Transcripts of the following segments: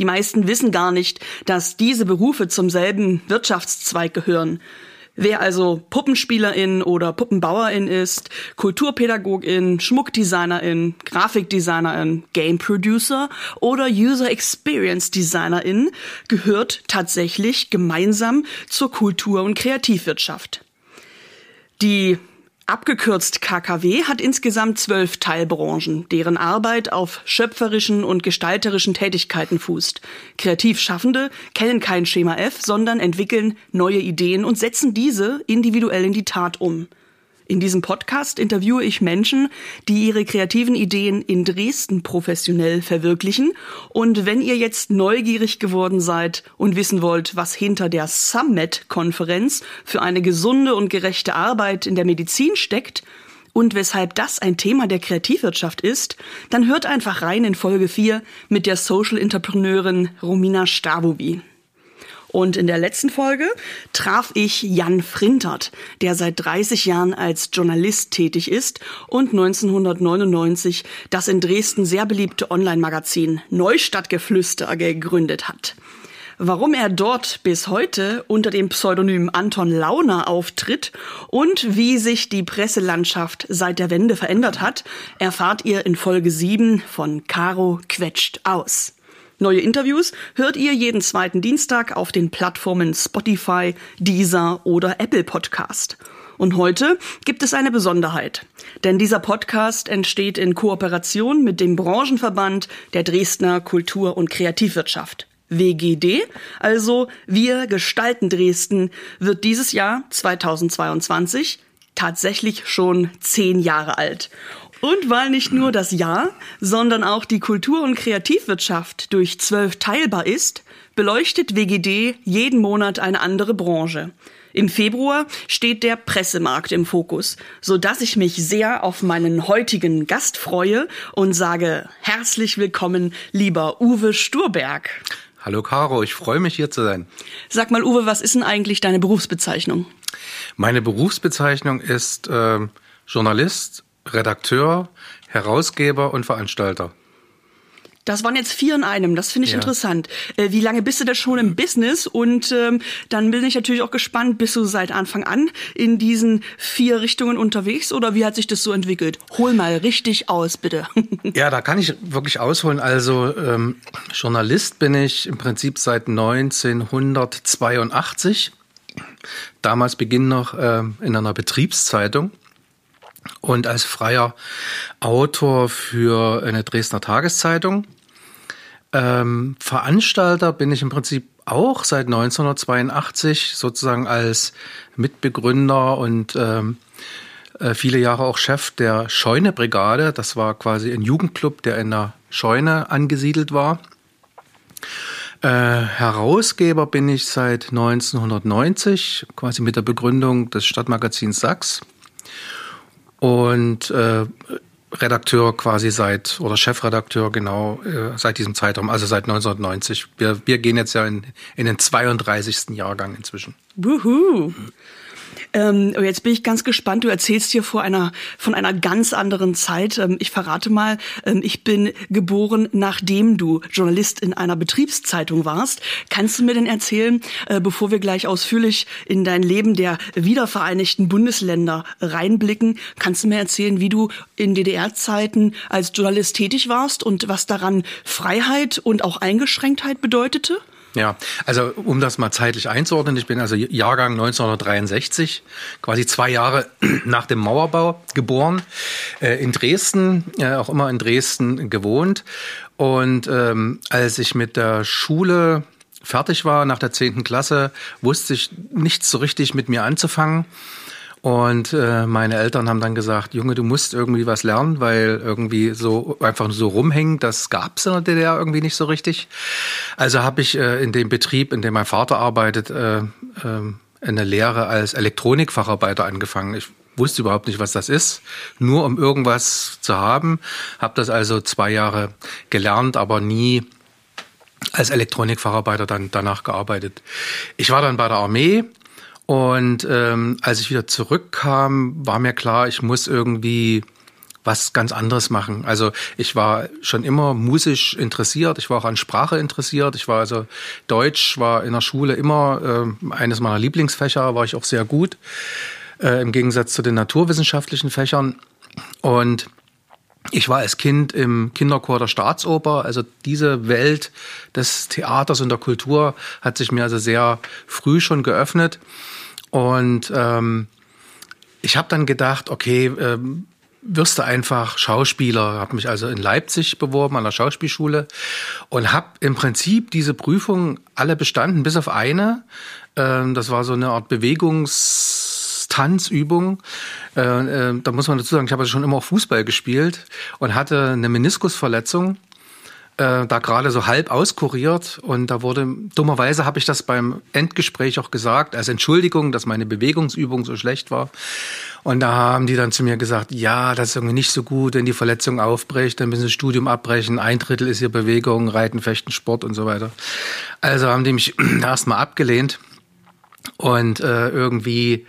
Die meisten wissen gar nicht, dass diese Berufe zum selben Wirtschaftszweig gehören. Wer also Puppenspielerin oder Puppenbauerin ist, Kulturpädagogin, Schmuckdesignerin, Grafikdesignerin, Game Producer oder User Experience Designerin, gehört tatsächlich gemeinsam zur Kultur- und Kreativwirtschaft. Die Abgekürzt KKW hat insgesamt zwölf Teilbranchen, deren Arbeit auf schöpferischen und gestalterischen Tätigkeiten fußt. Kreativschaffende kennen kein Schema F, sondern entwickeln neue Ideen und setzen diese individuell in die Tat um. In diesem Podcast interviewe ich Menschen, die ihre kreativen Ideen in Dresden professionell verwirklichen. Und wenn ihr jetzt neugierig geworden seid und wissen wollt, was hinter der Summit-Konferenz für eine gesunde und gerechte Arbeit in der Medizin steckt, und weshalb das ein Thema der Kreativwirtschaft ist, dann hört einfach rein in Folge 4 mit der Social Entrepreneurin Romina Stavovi. Und in der letzten Folge traf ich Jan Frintert, der seit 30 Jahren als Journalist tätig ist und 1999 das in Dresden sehr beliebte Online-Magazin Neustadtgeflüster gegründet hat. Warum er dort bis heute unter dem Pseudonym Anton Launer auftritt und wie sich die Presselandschaft seit der Wende verändert hat, erfahrt ihr in Folge 7 von Caro quetscht aus. Neue Interviews hört ihr jeden zweiten Dienstag auf den Plattformen Spotify, Deezer oder Apple Podcast. Und heute gibt es eine Besonderheit, denn dieser Podcast entsteht in Kooperation mit dem Branchenverband der Dresdner Kultur- und Kreativwirtschaft. WGD, also Wir gestalten Dresden, wird dieses Jahr 2022 tatsächlich schon zehn Jahre alt. Und weil nicht nur das Jahr, sondern auch die Kultur- und Kreativwirtschaft durch zwölf teilbar ist, beleuchtet WGD jeden Monat eine andere Branche. Im Februar steht der Pressemarkt im Fokus, so dass ich mich sehr auf meinen heutigen Gast freue und sage herzlich willkommen, lieber Uwe Sturberg. Hallo Caro, ich freue mich hier zu sein. Sag mal, Uwe, was ist denn eigentlich deine Berufsbezeichnung? Meine Berufsbezeichnung ist äh, Journalist, Redakteur, Herausgeber und Veranstalter. Das waren jetzt vier in einem. Das finde ich ja. interessant. Äh, wie lange bist du da schon im Business? Und ähm, dann bin ich natürlich auch gespannt, bist du seit Anfang an in diesen vier Richtungen unterwegs oder wie hat sich das so entwickelt? Hol mal richtig aus, bitte. ja, da kann ich wirklich ausholen. Also ähm, Journalist bin ich im Prinzip seit 1982. Damals beginn noch äh, in einer Betriebszeitung und als freier Autor für eine Dresdner Tageszeitung. Ähm, Veranstalter bin ich im Prinzip auch seit 1982 sozusagen als Mitbegründer und ähm, äh, viele Jahre auch Chef der Scheune-Brigade. Das war quasi ein Jugendclub, der in der Scheune angesiedelt war. Äh, Herausgeber bin ich seit 1990, quasi mit der Begründung des Stadtmagazins Sachs und äh, Redakteur quasi seit oder Chefredakteur genau äh, seit diesem Zeitraum, also seit 1990. Wir, wir gehen jetzt ja in, in den 32. Jahrgang inzwischen. Wuhu. Ähm, jetzt bin ich ganz gespannt. Du erzählst hier vor einer, von einer ganz anderen Zeit. Ähm, ich verrate mal, ähm, ich bin geboren, nachdem du Journalist in einer Betriebszeitung warst. Kannst du mir denn erzählen, äh, bevor wir gleich ausführlich in dein Leben der wiedervereinigten Bundesländer reinblicken, kannst du mir erzählen, wie du in DDR-Zeiten als Journalist tätig warst und was daran Freiheit und auch Eingeschränktheit bedeutete? Ja, also um das mal zeitlich einzuordnen, ich bin also Jahrgang 1963, quasi zwei Jahre nach dem Mauerbau geboren, äh, in Dresden, äh, auch immer in Dresden gewohnt. Und ähm, als ich mit der Schule fertig war, nach der zehnten Klasse, wusste ich nichts so richtig mit mir anzufangen Und äh, meine Eltern haben dann gesagt, Junge, du musst irgendwie was lernen, weil irgendwie so einfach so rumhängen, das gab's in der DDR irgendwie nicht so richtig. Also habe ich äh, in dem Betrieb, in dem mein Vater arbeitet, äh, eine Lehre als Elektronikfacharbeiter angefangen. Ich wusste überhaupt nicht, was das ist, nur um irgendwas zu haben. Habe das also zwei Jahre gelernt, aber nie als Elektronikfacharbeiter dann danach gearbeitet. Ich war dann bei der Armee und ähm, als ich wieder zurückkam, war mir klar, ich muss irgendwie was ganz anderes machen. Also ich war schon immer musisch interessiert, ich war auch an Sprache interessiert. Ich war also Deutsch war in der Schule immer äh, eines meiner Lieblingsfächer, war ich auch sehr gut, äh, im Gegensatz zu den naturwissenschaftlichen Fächern. Und ich war als Kind im Kinderchor der Staatsoper, also diese Welt des Theaters und der Kultur hat sich mir also sehr früh schon geöffnet. Und ähm, ich habe dann gedacht, okay, ähm, wirst du einfach Schauspieler. Habe mich also in Leipzig beworben an der Schauspielschule und habe im Prinzip diese Prüfung alle bestanden, bis auf eine. Ähm, das war so eine Art Bewegungstanzübung. Äh, äh, da muss man dazu sagen, ich habe also schon immer auch Fußball gespielt und hatte eine Meniskusverletzung äh, da gerade so halb auskuriert und da wurde, dummerweise habe ich das beim Endgespräch auch gesagt, als Entschuldigung, dass meine Bewegungsübung so schlecht war. Und da haben die dann zu mir gesagt, ja, das ist irgendwie nicht so gut, wenn die Verletzung aufbricht, dann müssen sie das Studium abbrechen, ein Drittel ist hier Bewegung, Reiten, Fechten, Sport und so weiter. Also haben die mich erstmal abgelehnt und äh, irgendwie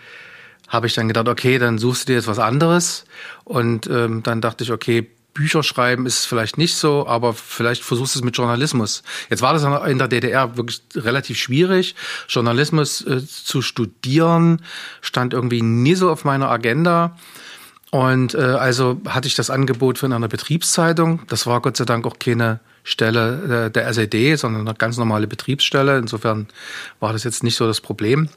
habe ich dann gedacht, okay, dann suchst du dir jetzt was anderes. Und ähm, dann dachte ich, okay, Bücher schreiben ist vielleicht nicht so, aber vielleicht versuchst du es mit Journalismus. Jetzt war das in der DDR wirklich relativ schwierig. Journalismus äh, zu studieren stand irgendwie nie so auf meiner Agenda. Und äh, also hatte ich das Angebot für eine Betriebszeitung. Das war Gott sei Dank auch keine Stelle äh, der SED, sondern eine ganz normale Betriebsstelle. Insofern war das jetzt nicht so das Problem.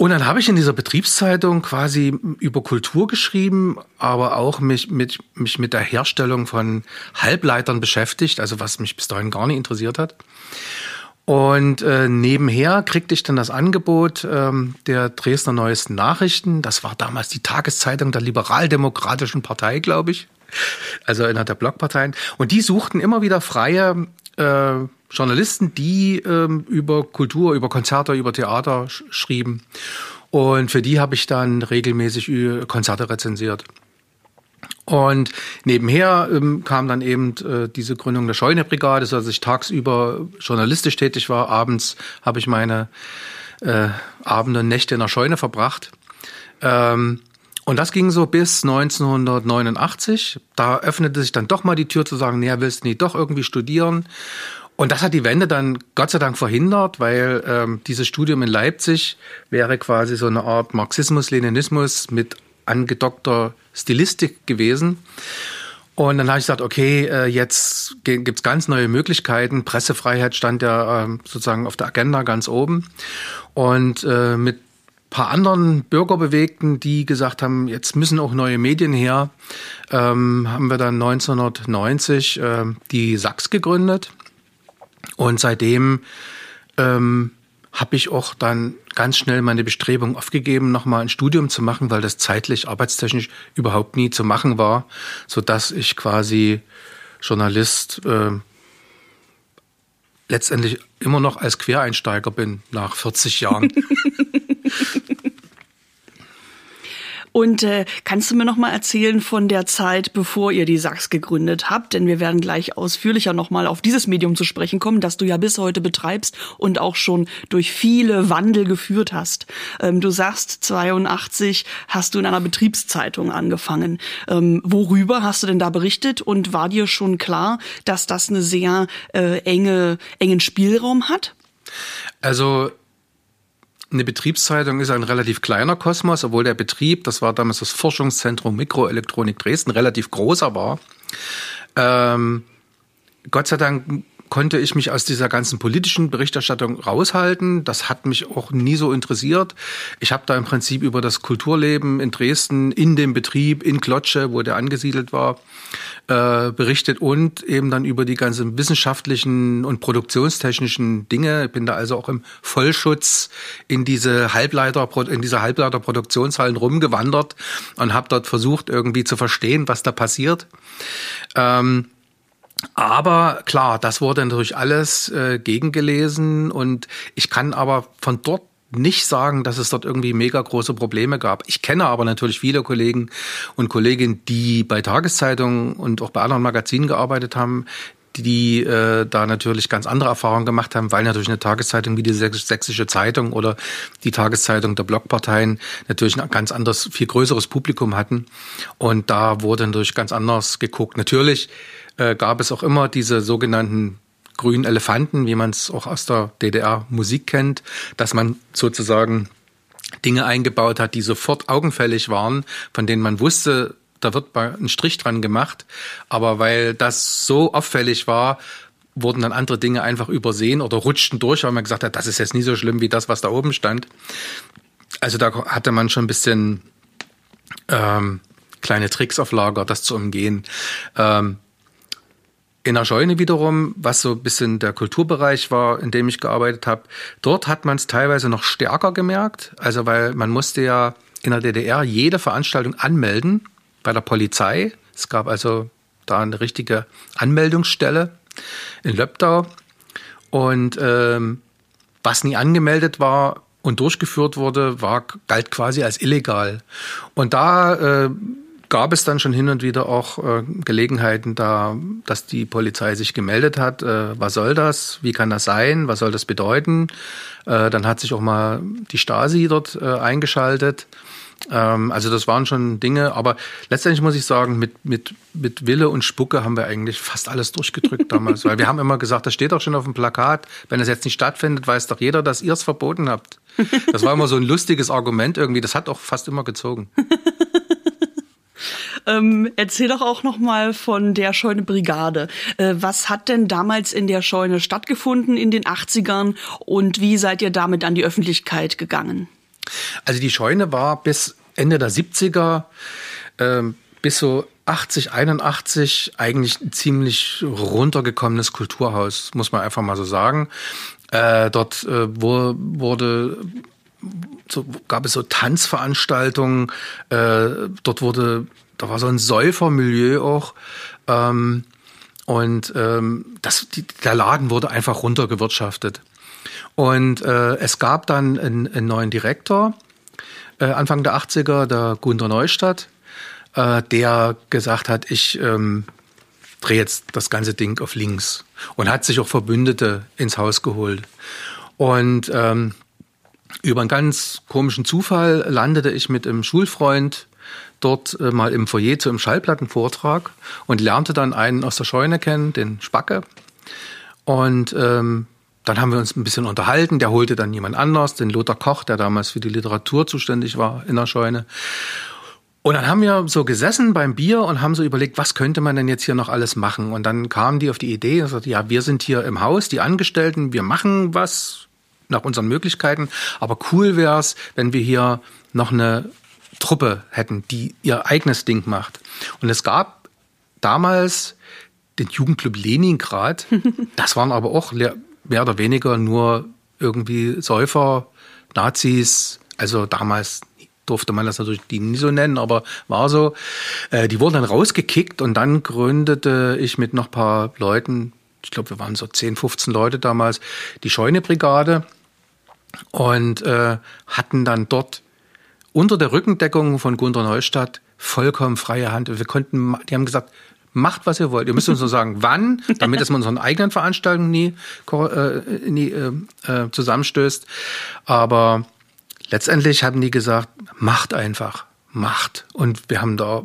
Und dann habe ich in dieser Betriebszeitung quasi über Kultur geschrieben, aber auch mich mit, mich mit der Herstellung von Halbleitern beschäftigt, also was mich bis dahin gar nicht interessiert hat. Und äh, nebenher kriegte ich dann das Angebot ähm, der Dresdner Neuesten Nachrichten. Das war damals die Tageszeitung der Liberaldemokratischen Partei, glaube ich. Also einer der Blockparteien. Und die suchten immer wieder freie äh, Journalisten, die ähm, über Kultur, über Konzerte, über Theater sch schrieben. Und für die habe ich dann regelmäßig Konzerte rezensiert. Und nebenher ähm, kam dann eben äh, diese Gründung der Scheune-Brigade, so dass ich tagsüber journalistisch tätig war. Abends habe ich meine äh, Abende und Nächte in der Scheune verbracht. Ähm, und das ging so bis 1989. Da öffnete sich dann doch mal die Tür zu sagen, nee, willst du nicht doch irgendwie studieren? Und das hat die Wende dann Gott sei Dank verhindert, weil ähm, dieses Studium in Leipzig wäre quasi so eine Art Marxismus-Leninismus mit angedockter Stilistik gewesen. Und dann habe ich gesagt, okay, äh, jetzt gibt's ganz neue Möglichkeiten. Pressefreiheit stand ja ähm, sozusagen auf der Agenda ganz oben. Und äh, mit paar anderen Bürgerbewegten, die gesagt haben, jetzt müssen auch neue Medien her, ähm, haben wir dann 1990 äh, die Sachs gegründet. Und seitdem ähm, habe ich auch dann ganz schnell meine Bestrebung aufgegeben, nochmal ein Studium zu machen, weil das zeitlich, arbeitstechnisch überhaupt nie zu machen war, so dass ich quasi Journalist äh, letztendlich immer noch als Quereinsteiger bin nach 40 Jahren. Und äh, kannst du mir noch mal erzählen von der Zeit, bevor ihr die Sachs gegründet habt? Denn wir werden gleich ausführlicher noch mal auf dieses Medium zu sprechen kommen, das du ja bis heute betreibst und auch schon durch viele Wandel geführt hast. Ähm, du sagst, 82 hast du in einer Betriebszeitung angefangen. Ähm, worüber hast du denn da berichtet? Und war dir schon klar, dass das eine sehr äh, enge, engen Spielraum hat? Also eine Betriebszeitung ist ein relativ kleiner Kosmos, obwohl der Betrieb, das war damals das Forschungszentrum Mikroelektronik Dresden, relativ großer war. Ähm, Gott sei Dank konnte ich mich aus dieser ganzen politischen Berichterstattung raushalten. Das hat mich auch nie so interessiert. Ich habe da im Prinzip über das Kulturleben in Dresden, in dem Betrieb, in Klotsche, wo der angesiedelt war, äh, berichtet und eben dann über die ganzen wissenschaftlichen und produktionstechnischen Dinge. Ich bin da also auch im Vollschutz in diese Halbleiter, in diese Halbleiterproduktionshallen rumgewandert und habe dort versucht, irgendwie zu verstehen, was da passiert. Ähm, aber klar, das wurde natürlich alles äh, gegengelesen und ich kann aber von dort nicht sagen, dass es dort irgendwie mega große Probleme gab. Ich kenne aber natürlich viele Kollegen und Kolleginnen, die bei Tageszeitungen und auch bei anderen Magazinen gearbeitet haben, die äh, da natürlich ganz andere Erfahrungen gemacht haben, weil natürlich eine Tageszeitung wie die Sächsische Zeitung oder die Tageszeitung der Blockparteien natürlich ein ganz anderes, viel größeres Publikum hatten. Und da wurde natürlich ganz anders geguckt. Natürlich äh, gab es auch immer diese sogenannten grünen Elefanten, wie man es auch aus der DDR-Musik kennt, dass man sozusagen Dinge eingebaut hat, die sofort augenfällig waren, von denen man wusste, da wird ein Strich dran gemacht. Aber weil das so auffällig war, wurden dann andere Dinge einfach übersehen oder rutschten durch, weil man gesagt hat, das ist jetzt nie so schlimm wie das, was da oben stand. Also da hatte man schon ein bisschen ähm, kleine Tricks auf Lager, das zu umgehen. Ähm, in der Scheune wiederum, was so ein bisschen der Kulturbereich war, in dem ich gearbeitet habe, dort hat man es teilweise noch stärker gemerkt. Also weil man musste ja in der DDR jede Veranstaltung anmelden bei der Polizei. Es gab also da eine richtige Anmeldungsstelle in Löbdau. Und ähm, was nie angemeldet war und durchgeführt wurde, war galt quasi als illegal. Und da äh, gab es dann schon hin und wieder auch äh, Gelegenheiten da, dass die Polizei sich gemeldet hat. Äh, was soll das? Wie kann das sein? Was soll das bedeuten? Äh, dann hat sich auch mal die Stasi dort äh, eingeschaltet. Ähm, also das waren schon Dinge, aber letztendlich muss ich sagen, mit, mit, mit Wille und Spucke haben wir eigentlich fast alles durchgedrückt damals, weil wir haben immer gesagt, das steht doch schon auf dem Plakat, wenn es jetzt nicht stattfindet, weiß doch jeder, dass ihr es verboten habt. Das war immer so ein lustiges Argument irgendwie, das hat auch fast immer gezogen. Ähm, erzähl doch auch noch mal von der Scheune Brigade. Äh, was hat denn damals in der Scheune stattgefunden in den 80ern und wie seid ihr damit an die Öffentlichkeit gegangen? Also die Scheune war bis Ende der 70er äh, bis so 80, 81 eigentlich ein ziemlich runtergekommenes Kulturhaus, muss man einfach mal so sagen. Äh, dort äh, wo, wurde so, gab es so Tanzveranstaltungen, äh, dort wurde da war so ein Säufermilieu auch. Ähm, und ähm, das, die, der Laden wurde einfach runtergewirtschaftet. Und äh, es gab dann einen, einen neuen Direktor, äh, Anfang der 80er, der Gunter Neustadt, äh, der gesagt hat, ich ähm, drehe jetzt das ganze Ding auf links. Und hat sich auch Verbündete ins Haus geholt. Und ähm, über einen ganz komischen Zufall landete ich mit einem Schulfreund dort äh, mal im Foyer zu einem Schallplattenvortrag und lernte dann einen aus der Scheune kennen, den Spacke. Und ähm, dann haben wir uns ein bisschen unterhalten. Der holte dann jemand anders, den Lothar Koch, der damals für die Literatur zuständig war in der Scheune. Und dann haben wir so gesessen beim Bier und haben so überlegt, was könnte man denn jetzt hier noch alles machen? Und dann kamen die auf die Idee und sagten, ja, wir sind hier im Haus, die Angestellten, wir machen was nach unseren Möglichkeiten. Aber cool wäre es, wenn wir hier noch eine Truppe hätten, die ihr eigenes Ding macht. Und es gab damals den Jugendclub Leningrad. Das waren aber auch mehr oder weniger nur irgendwie Säufer, Nazis, also damals durfte man das natürlich die nie so nennen, aber war so. Äh, die wurden dann rausgekickt und dann gründete ich mit noch paar Leuten, ich glaube, wir waren so 10, 15 Leute damals, die Scheunebrigade und äh, hatten dann dort unter der Rückendeckung von Gunter Neustadt vollkommen freie Hand. Wir konnten, die haben gesagt, macht was ihr wollt. Ihr müsst uns nur sagen, wann, damit es mit unseren eigenen Veranstaltungen nie, äh, nie äh, äh, zusammenstößt. Aber letztendlich haben die gesagt, macht einfach, macht. Und wir haben da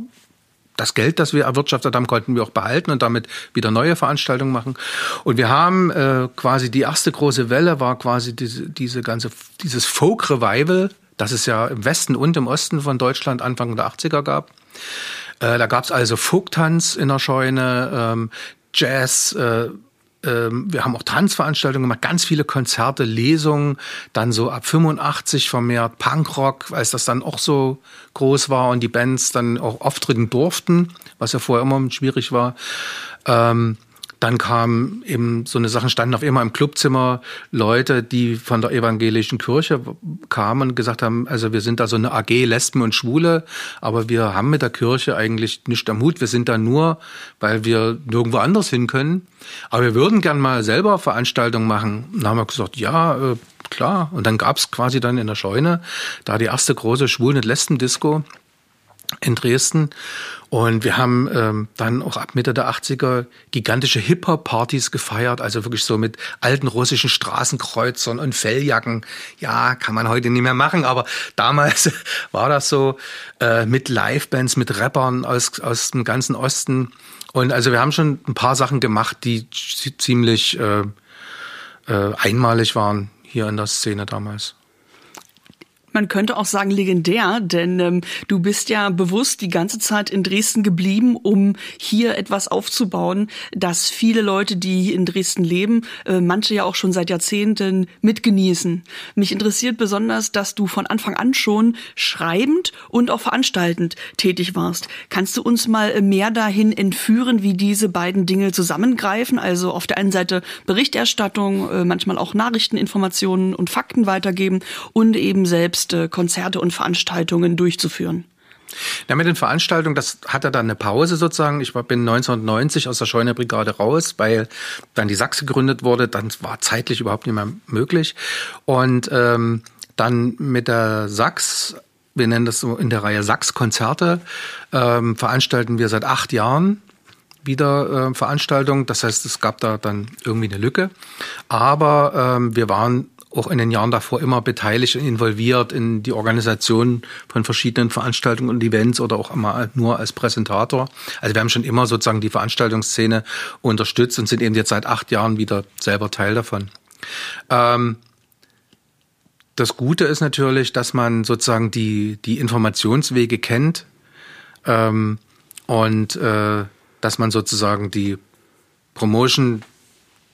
das Geld, das wir erwirtschaftet haben, konnten wir auch behalten und damit wieder neue Veranstaltungen machen. Und wir haben äh, quasi die erste große Welle war quasi diese, diese ganze dieses Folk Revival das es ja im Westen und im Osten von Deutschland Anfang der 80er gab. Äh, da gab es also Folktanz in der Scheune, ähm, Jazz, äh, ähm, wir haben auch Tanzveranstaltungen gemacht, ganz viele Konzerte, Lesungen, dann so ab 85 vermehrt Punkrock, als das dann auch so groß war und die Bands dann auch auftreten durften, was ja vorher immer schwierig war. Ähm, dann kam eben so eine Sachen, standen auf immer im Clubzimmer Leute, die von der evangelischen Kirche kamen und gesagt haben, also wir sind da so eine AG Lesben und Schwule, aber wir haben mit der Kirche eigentlich nicht am Hut. Wir sind da nur, weil wir nirgendwo anders hin können. Aber wir würden gern mal selber Veranstaltungen machen. dann haben wir gesagt, ja, äh, klar. Und dann gab's quasi dann in der Scheune da die erste große Schwulen- und Lesben-Disco in Dresden. Und wir haben ähm, dann auch ab Mitte der 80er gigantische Hip-Hop-Partys gefeiert, also wirklich so mit alten russischen Straßenkreuzern und Felljacken. Ja, kann man heute nicht mehr machen, aber damals war das so äh, mit Live-Bands, mit Rappern aus, aus dem ganzen Osten. Und also wir haben schon ein paar Sachen gemacht, die ziemlich äh, äh, einmalig waren hier in der Szene damals. Man könnte auch sagen legendär, denn ähm, du bist ja bewusst die ganze Zeit in Dresden geblieben, um hier etwas aufzubauen, das viele Leute, die in Dresden leben, äh, manche ja auch schon seit Jahrzehnten mitgenießen. Mich interessiert besonders, dass du von Anfang an schon schreibend und auch veranstaltend tätig warst. Kannst du uns mal mehr dahin entführen, wie diese beiden Dinge zusammengreifen? Also auf der einen Seite Berichterstattung, äh, manchmal auch Nachrichteninformationen und Fakten weitergeben und eben selbst selbst Konzerte und Veranstaltungen durchzuführen. Ja, mit den Veranstaltungen, das hatte dann eine Pause sozusagen. Ich bin 1990 aus der Scheunebrigade raus, weil dann die Sachs gegründet wurde. Dann war zeitlich überhaupt nicht mehr möglich. Und ähm, dann mit der Sachs, wir nennen das so in der Reihe Sachs-Konzerte, ähm, veranstalten wir seit acht Jahren wieder äh, Veranstaltungen. Das heißt, es gab da dann irgendwie eine Lücke. Aber ähm, wir waren auch in den Jahren davor immer beteiligt und involviert in die Organisation von verschiedenen Veranstaltungen und Events oder auch immer nur als Präsentator. Also wir haben schon immer sozusagen die Veranstaltungsszene unterstützt und sind eben jetzt seit acht Jahren wieder selber Teil davon. Ähm, das Gute ist natürlich, dass man sozusagen die, die Informationswege kennt ähm, und äh, dass man sozusagen die Promotion,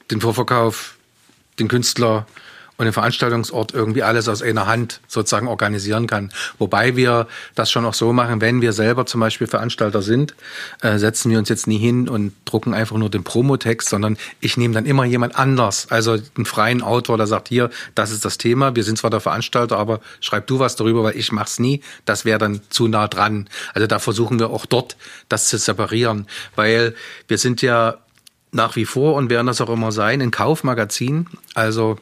den Vorverkauf, den Künstler und den Veranstaltungsort irgendwie alles aus einer Hand sozusagen organisieren kann. Wobei wir das schon auch so machen, wenn wir selber zum Beispiel Veranstalter sind, äh, setzen wir uns jetzt nie hin und drucken einfach nur den Promotext, sondern ich nehme dann immer jemand anders, also einen freien Autor, der sagt, hier, das ist das Thema, wir sind zwar der Veranstalter, aber schreib du was darüber, weil ich mach's nie, das wäre dann zu nah dran. Also da versuchen wir auch dort das zu separieren, weil wir sind ja nach wie vor und werden das auch immer sein, ein Kaufmagazin. Also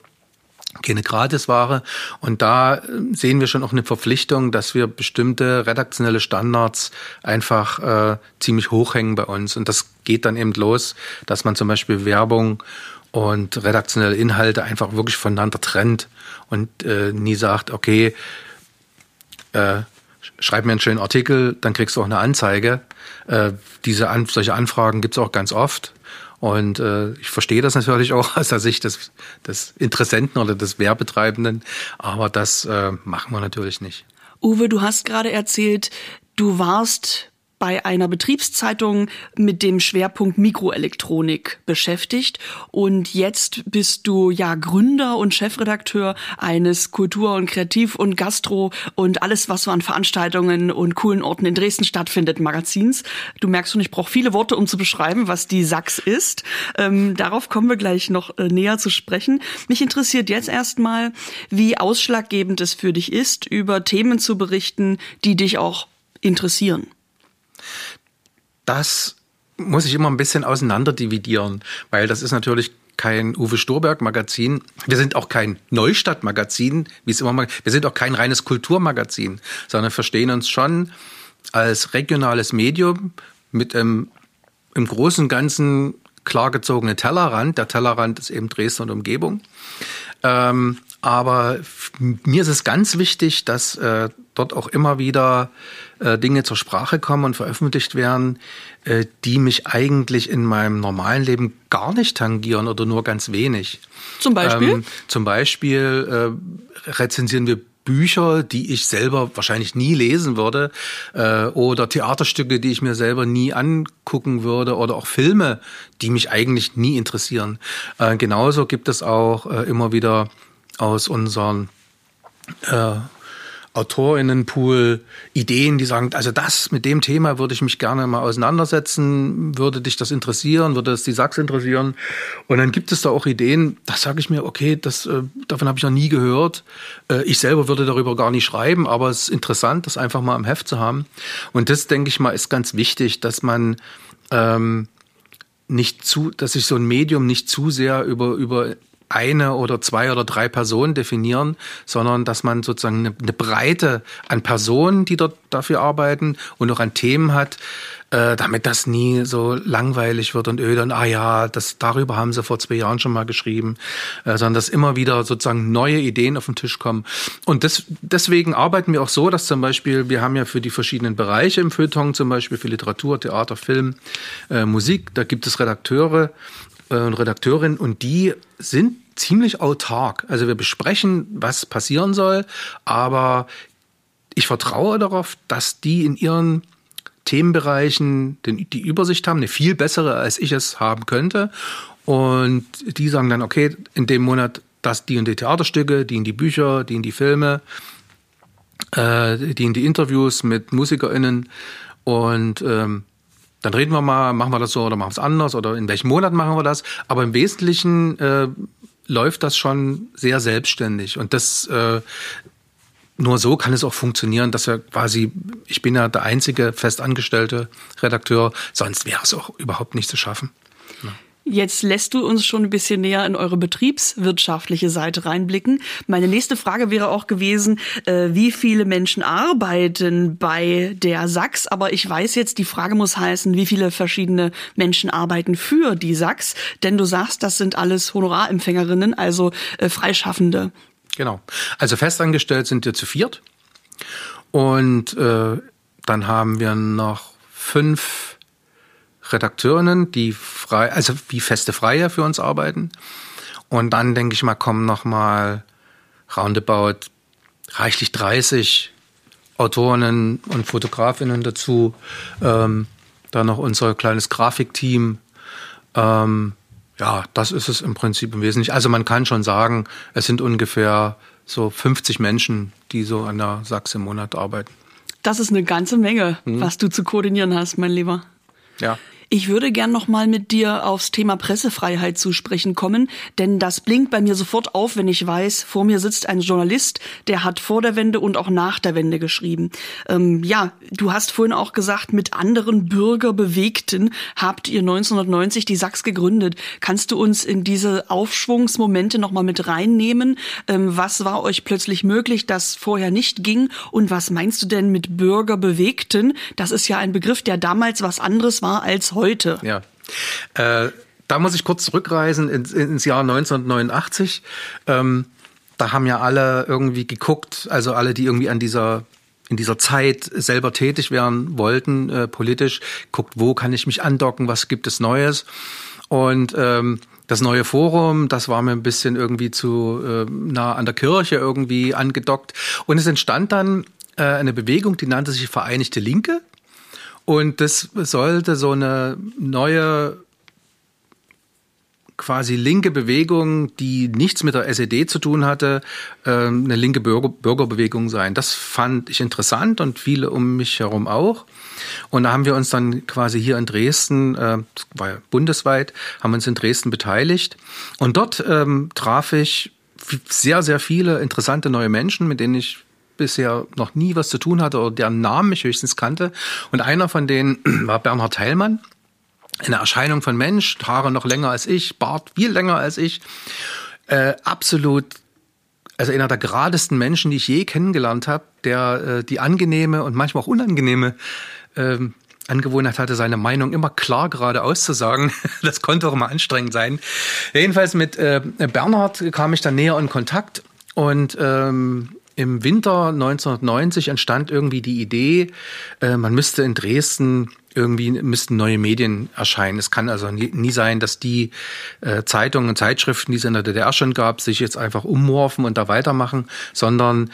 keine Gratisware. Und da äh, sehen wir schon auch eine Verpflichtung, dass wir bestimmte redaktionelle Standards einfach äh, ziemlich hochhängen bei uns. Und das geht dann eben los, dass man zum Beispiel Werbung und redaktionelle Inhalte einfach wirklich voneinander trennt und äh, nie sagt, okay, äh, schreib mir einen schönen Artikel, dann kriegst du auch eine Anzeige. Äh, diese an, solche Anfragen gibt's auch ganz oft. Und äh, ich verstehe das natürlich auch aus der Sicht des, des Interessenten oder des Werbetreibenden, aber das äh, machen wir natürlich nicht. Uwe, du hast gerade erzählt, du warst bei einer Betriebszeitung mit dem Schwerpunkt Mikroelektronik beschäftigt und jetzt bist du ja Gründer und Chefredakteur eines Kultur- und Kreativ- und Gastro und alles, was so an Veranstaltungen und coolen Orten in Dresden stattfindet, Magazins. Du merkst schon, ich brauche viele Worte, um zu beschreiben, was die Sachs ist. Ähm, darauf kommen wir gleich noch äh, näher zu sprechen. Mich interessiert jetzt erstmal, wie ausschlaggebend es für dich ist, über Themen zu berichten, die dich auch interessieren das muss ich immer ein bisschen auseinander dividieren, weil das ist natürlich kein Uwe Storberg Magazin. Wir sind auch kein Neustadt Magazin, wie es immer mal, wir sind auch kein reines Kulturmagazin, sondern verstehen uns schon als regionales Medium mit einem im Großen und Ganzen klar gezogenen Tellerrand. Der Tellerrand ist eben Dresden und Umgebung. Ähm, aber mir ist es ganz wichtig, dass äh, dort auch immer wieder äh, Dinge zur Sprache kommen und veröffentlicht werden, äh, die mich eigentlich in meinem normalen Leben gar nicht tangieren oder nur ganz wenig. Zum Beispiel? Ähm, zum Beispiel äh, rezensieren wir Bücher, die ich selber wahrscheinlich nie lesen würde, äh, oder Theaterstücke, die ich mir selber nie angucken würde, oder auch Filme, die mich eigentlich nie interessieren. Äh, genauso gibt es auch äh, immer wieder aus unseren äh, Autorinnenpool Ideen, die sagen, also das mit dem Thema würde ich mich gerne mal auseinandersetzen, würde dich das interessieren, würde es die Sachs interessieren. Und dann gibt es da auch Ideen, da sage ich mir, okay, das, äh, davon habe ich noch nie gehört. Äh, ich selber würde darüber gar nicht schreiben, aber es ist interessant, das einfach mal im Heft zu haben. Und das, denke ich mal, ist ganz wichtig, dass man ähm, nicht zu, dass sich so ein Medium nicht zu sehr über, über eine oder zwei oder drei Personen definieren, sondern dass man sozusagen eine, eine Breite an Personen, die dort dafür arbeiten und auch an Themen hat, äh, damit das nie so langweilig wird und öde und ah ja, das darüber haben sie vor zwei Jahren schon mal geschrieben, äh, sondern dass immer wieder sozusagen neue Ideen auf den Tisch kommen. Und das, deswegen arbeiten wir auch so, dass zum Beispiel, wir haben ja für die verschiedenen Bereiche im Feuilleton, zum Beispiel für Literatur, Theater, Film, äh, Musik, da gibt es Redakteure und Redakteurinnen und die sind ziemlich autark. Also wir besprechen, was passieren soll, aber ich vertraue darauf, dass die in ihren Themenbereichen die Übersicht haben, eine viel bessere, als ich es haben könnte. Und die sagen dann, okay, in dem Monat das, die in die Theaterstücke, die in die Bücher, die in die Filme, äh, die in die Interviews mit MusikerInnen. Und ähm, dann reden wir mal, machen wir das so oder machen wir es anders oder in welchem Monat machen wir das. Aber im Wesentlichen äh, läuft das schon sehr selbstständig. Und das äh, nur so kann es auch funktionieren, dass er quasi, ich bin ja der einzige festangestellte Redakteur, sonst wäre es auch überhaupt nicht zu schaffen. Jetzt lässt du uns schon ein bisschen näher in eure betriebswirtschaftliche Seite reinblicken. Meine nächste Frage wäre auch gewesen, äh, wie viele Menschen arbeiten bei der Sachs? Aber ich weiß jetzt, die Frage muss heißen, wie viele verschiedene Menschen arbeiten für die Sachs? Denn du sagst, das sind alles Honorarempfängerinnen, also äh, Freischaffende. Genau. Also festangestellt sind wir zu viert. Und äh, dann haben wir noch fünf Redakteurinnen, die frei, also wie feste Freie für uns arbeiten. Und dann denke ich mal, kommen noch mal roundabout reichlich 30 Autorinnen und Fotografinnen dazu. Ähm, dann noch unser kleines Grafikteam. Ähm, ja, das ist es im Prinzip im Wesentlichen. Also man kann schon sagen, es sind ungefähr so 50 Menschen, die so an der Sachs im Monat arbeiten. Das ist eine ganze Menge, mhm. was du zu koordinieren hast, mein Lieber. Ja. Ich würde gern noch mal mit dir aufs Thema Pressefreiheit zu sprechen kommen, denn das blinkt bei mir sofort auf, wenn ich weiß, vor mir sitzt ein Journalist, der hat vor der Wende und auch nach der Wende geschrieben. Ähm, ja, du hast vorhin auch gesagt, mit anderen Bürgerbewegten habt ihr 1990 die Sachs gegründet. Kannst du uns in diese Aufschwungsmomente noch mal mit reinnehmen? Ähm, was war euch plötzlich möglich, das vorher nicht ging? Und was meinst du denn mit Bürgerbewegten? Das ist ja ein Begriff, der damals was anderes war als heute heute. Ja. Äh, da muss ich kurz zurückreisen ins, ins Jahr 1989. Ähm, da haben ja alle irgendwie geguckt, also alle, die irgendwie an dieser in dieser Zeit selber tätig werden wollten, äh, politisch, guckt, wo kann ich mich andocken, was gibt es Neues. Und ähm, das neue Forum, das war mir ein bisschen irgendwie zu äh, nah an der Kirche irgendwie angedockt. Und es entstand dann äh, eine Bewegung, die nannte sich Vereinigte Linke. Und das sollte so eine neue quasi linke Bewegung, die nichts mit der SED zu tun hatte, ähm, eine linke Bürger, Bürgerbewegung sein. Das fand ich interessant und viele um mich herum auch. Und da haben wir uns dann quasi hier in Dresden, äh, war ja bundesweit, haben uns in Dresden beteiligt. Und dort ähm, traf ich sehr, sehr viele interessante neue Menschen, mit denen ich bisher noch nie was zu tun hatte oder deren Namen ich höchstens kannte. Und einer von denen war Bernhard Heilmann. Eine Erscheinung von Mensch, Haare noch länger als ich, Bart viel länger als ich. Äh, absolut also einer der geradesten Menschen, die ich je kennengelernt habe, der äh, die angenehme und manchmal auch unangenehme ähm, Angewohnheit hatte, seine Meinung immer klar gerade auszusagen. Das konnte auch immer anstrengend sein. Jedenfalls mit äh, Bernhard kam ich dann näher in Kontakt und ähm, im Winter 1990 entstand irgendwie die Idee, äh, man müsste in Dresden irgendwie müssten neue Medien erscheinen. Es kann also nie, sein, dass die äh, Zeitungen und Zeitschriften, die es in der DDR schon gab, sich jetzt einfach umworfen und da weitermachen, sondern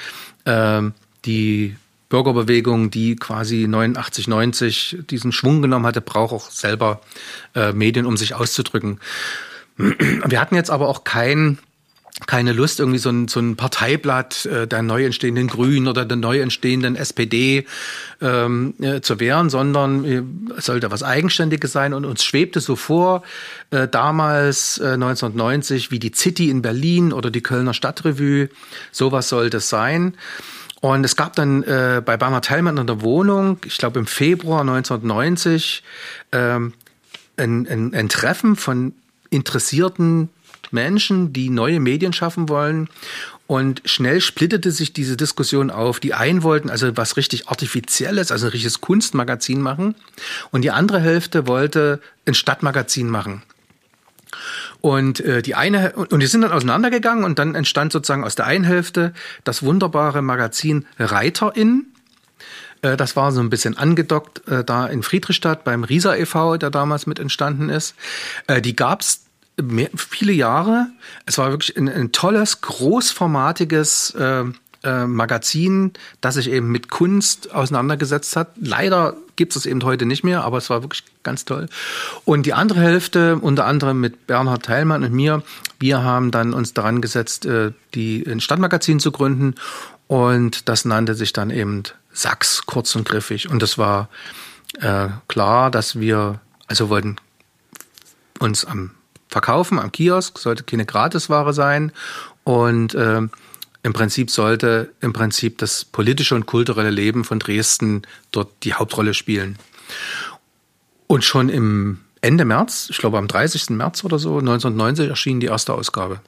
äh, die Bürgerbewegung, die quasi 89, 90 diesen Schwung genommen hatte, braucht auch selber äh, Medien, um sich auszudrücken. Wir hatten jetzt aber auch kein keine Lust, irgendwie so ein, so ein Parteiblatt äh, der neu entstehenden Grünen oder der neu entstehenden SPD ähm, äh, zu wehren, sondern äh, sollte was Eigenständiges sein. Und uns schwebte so vor, äh, damals äh, 1990, wie die City in Berlin oder die Kölner Stadtrevue, sowas sollte es sein. Und es gab dann äh, bei Bernhard Hellmann in der Wohnung, ich glaube im Februar 1990, ähm, ein, ein, ein Treffen von interessierten Menschen, die neue Medien schaffen wollen. Und schnell splittete sich diese Diskussion auf. Die einen wollten also was richtig Artifizielles, also ein richtiges Kunstmagazin machen. Und die andere Hälfte wollte ein Stadtmagazin machen. Und äh, die eine und die sind dann auseinandergegangen und dann entstand sozusagen aus der einen Hälfte das wunderbare Magazin Reiterin. Äh, das war so ein bisschen angedockt äh, da in Friedrichstadt beim Rieser e.V., der damals mit entstanden ist. Die gab's mehr, viele Jahre. Es war wirklich ein, ein tolles, großformatiges äh, äh, Magazin, das sich eben mit Kunst auseinandergesetzt hat. Leider gibt es eben heute nicht mehr, aber es war wirklich ganz toll. Und die andere Hälfte, unter anderem mit Bernhard Teilmann und mir, wir haben dann uns daran gesetzt, äh, die ein Stadtmagazin zu gründen. Und das nannte sich dann eben Sachs, kurz und griffig. Und es war äh, klar, dass wir, also wollten uns am verkaufen am Kiosk, sollte keine Gratisware sein und äh, im Prinzip sollte im Prinzip das politische und kulturelle Leben von Dresden dort die Hauptrolle spielen. Und schon im Ende März, ich glaube am 30. März oder so, 1990 erschien die erste Ausgabe.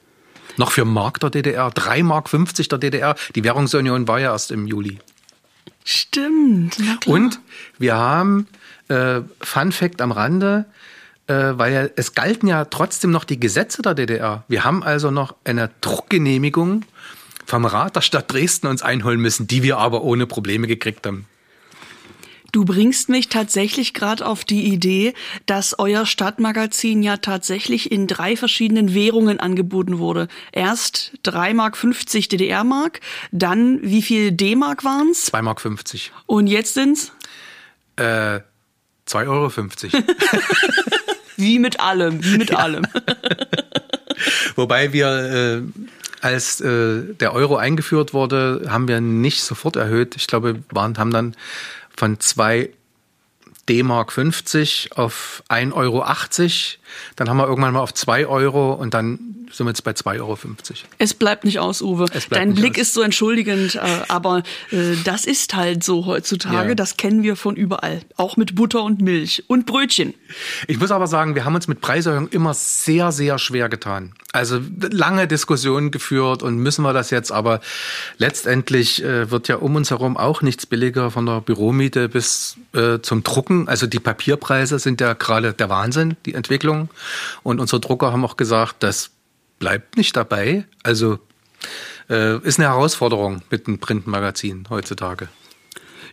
Noch für Mark der DDR, 3 Mark 50 der DDR. Die Währungsunion war ja erst im Juli. Stimmt. Und wir haben, äh, Fun Fact am Rande, weil ja, es galten ja trotzdem noch die Gesetze der DDR. Wir haben also noch eine Druckgenehmigung vom Rat der Stadt Dresden uns einholen müssen, die wir aber ohne Probleme gekriegt haben. Du bringst mich tatsächlich gerade auf die Idee, dass euer Stadtmagazin ja tatsächlich in drei verschiedenen Währungen angeboten wurde. Erst 3 Mark 50 DDR-Mark, dann wie viel D-Mark waren's? 2 Mark 50. Und jetzt sind's? Äh, 2,50 Euro. Wie mit allem, wie mit ja. allem. Wobei wir, äh, als äh, der Euro eingeführt wurde, haben wir nicht sofort erhöht. Ich glaube, waren, haben dann von zwei D-Mark 50 auf 1,80 Euro. Dann haben wir irgendwann mal auf 2 Euro und dann sind wir jetzt bei 2,50 Euro. Es bleibt nicht aus, Uwe. Dein Blick aus. ist so entschuldigend, äh, aber äh, das ist halt so heutzutage. Ja. Das kennen wir von überall. Auch mit Butter und Milch und Brötchen. Ich muss aber sagen, wir haben uns mit Preiserhöhungen immer sehr, sehr schwer getan. Also lange Diskussionen geführt und müssen wir das jetzt, aber letztendlich äh, wird ja um uns herum auch nichts billiger von der Büromiete bis zum Drucken. Also die Papierpreise sind ja gerade der Wahnsinn, die Entwicklung. Und unsere Drucker haben auch gesagt, das bleibt nicht dabei. Also äh, ist eine Herausforderung mit einem Printmagazin heutzutage.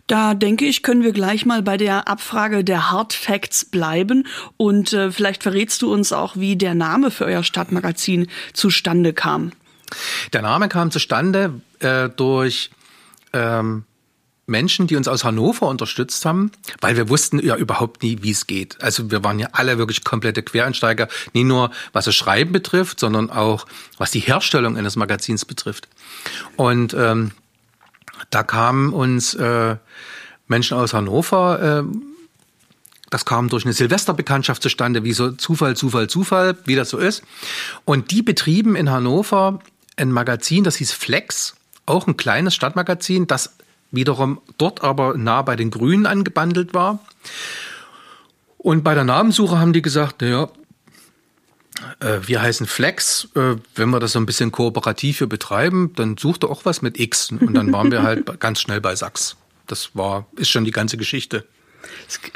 Da denke ich, können wir gleich mal bei der Abfrage der Hard Facts bleiben und äh, vielleicht verrätst du uns auch, wie der Name für euer Stadtmagazin zustande kam. Der Name kam zustande äh, durch ähm, Menschen, die uns aus Hannover unterstützt haben, weil wir wussten ja überhaupt nie, wie es geht. Also wir waren ja alle wirklich komplette Quereinsteiger, nicht nur was das Schreiben betrifft, sondern auch was die Herstellung eines Magazins betrifft. Und ähm, da kamen uns äh, Menschen aus Hannover, äh, das kam durch eine Silvesterbekanntschaft zustande, wie so Zufall, Zufall, Zufall, wie das so ist. Und die betrieben in Hannover ein Magazin, das hieß Flex, auch ein kleines Stadtmagazin, das wiederum dort aber nah bei den Grünen angebandelt war. Und bei der Namenssuche haben die gesagt, naja, äh, wir heißen Flex, äh, wenn wir das so ein bisschen kooperativ hier betreiben, dann sucht er auch was mit X. Und dann waren wir halt ganz schnell bei Sachs. Das war, ist schon die ganze Geschichte.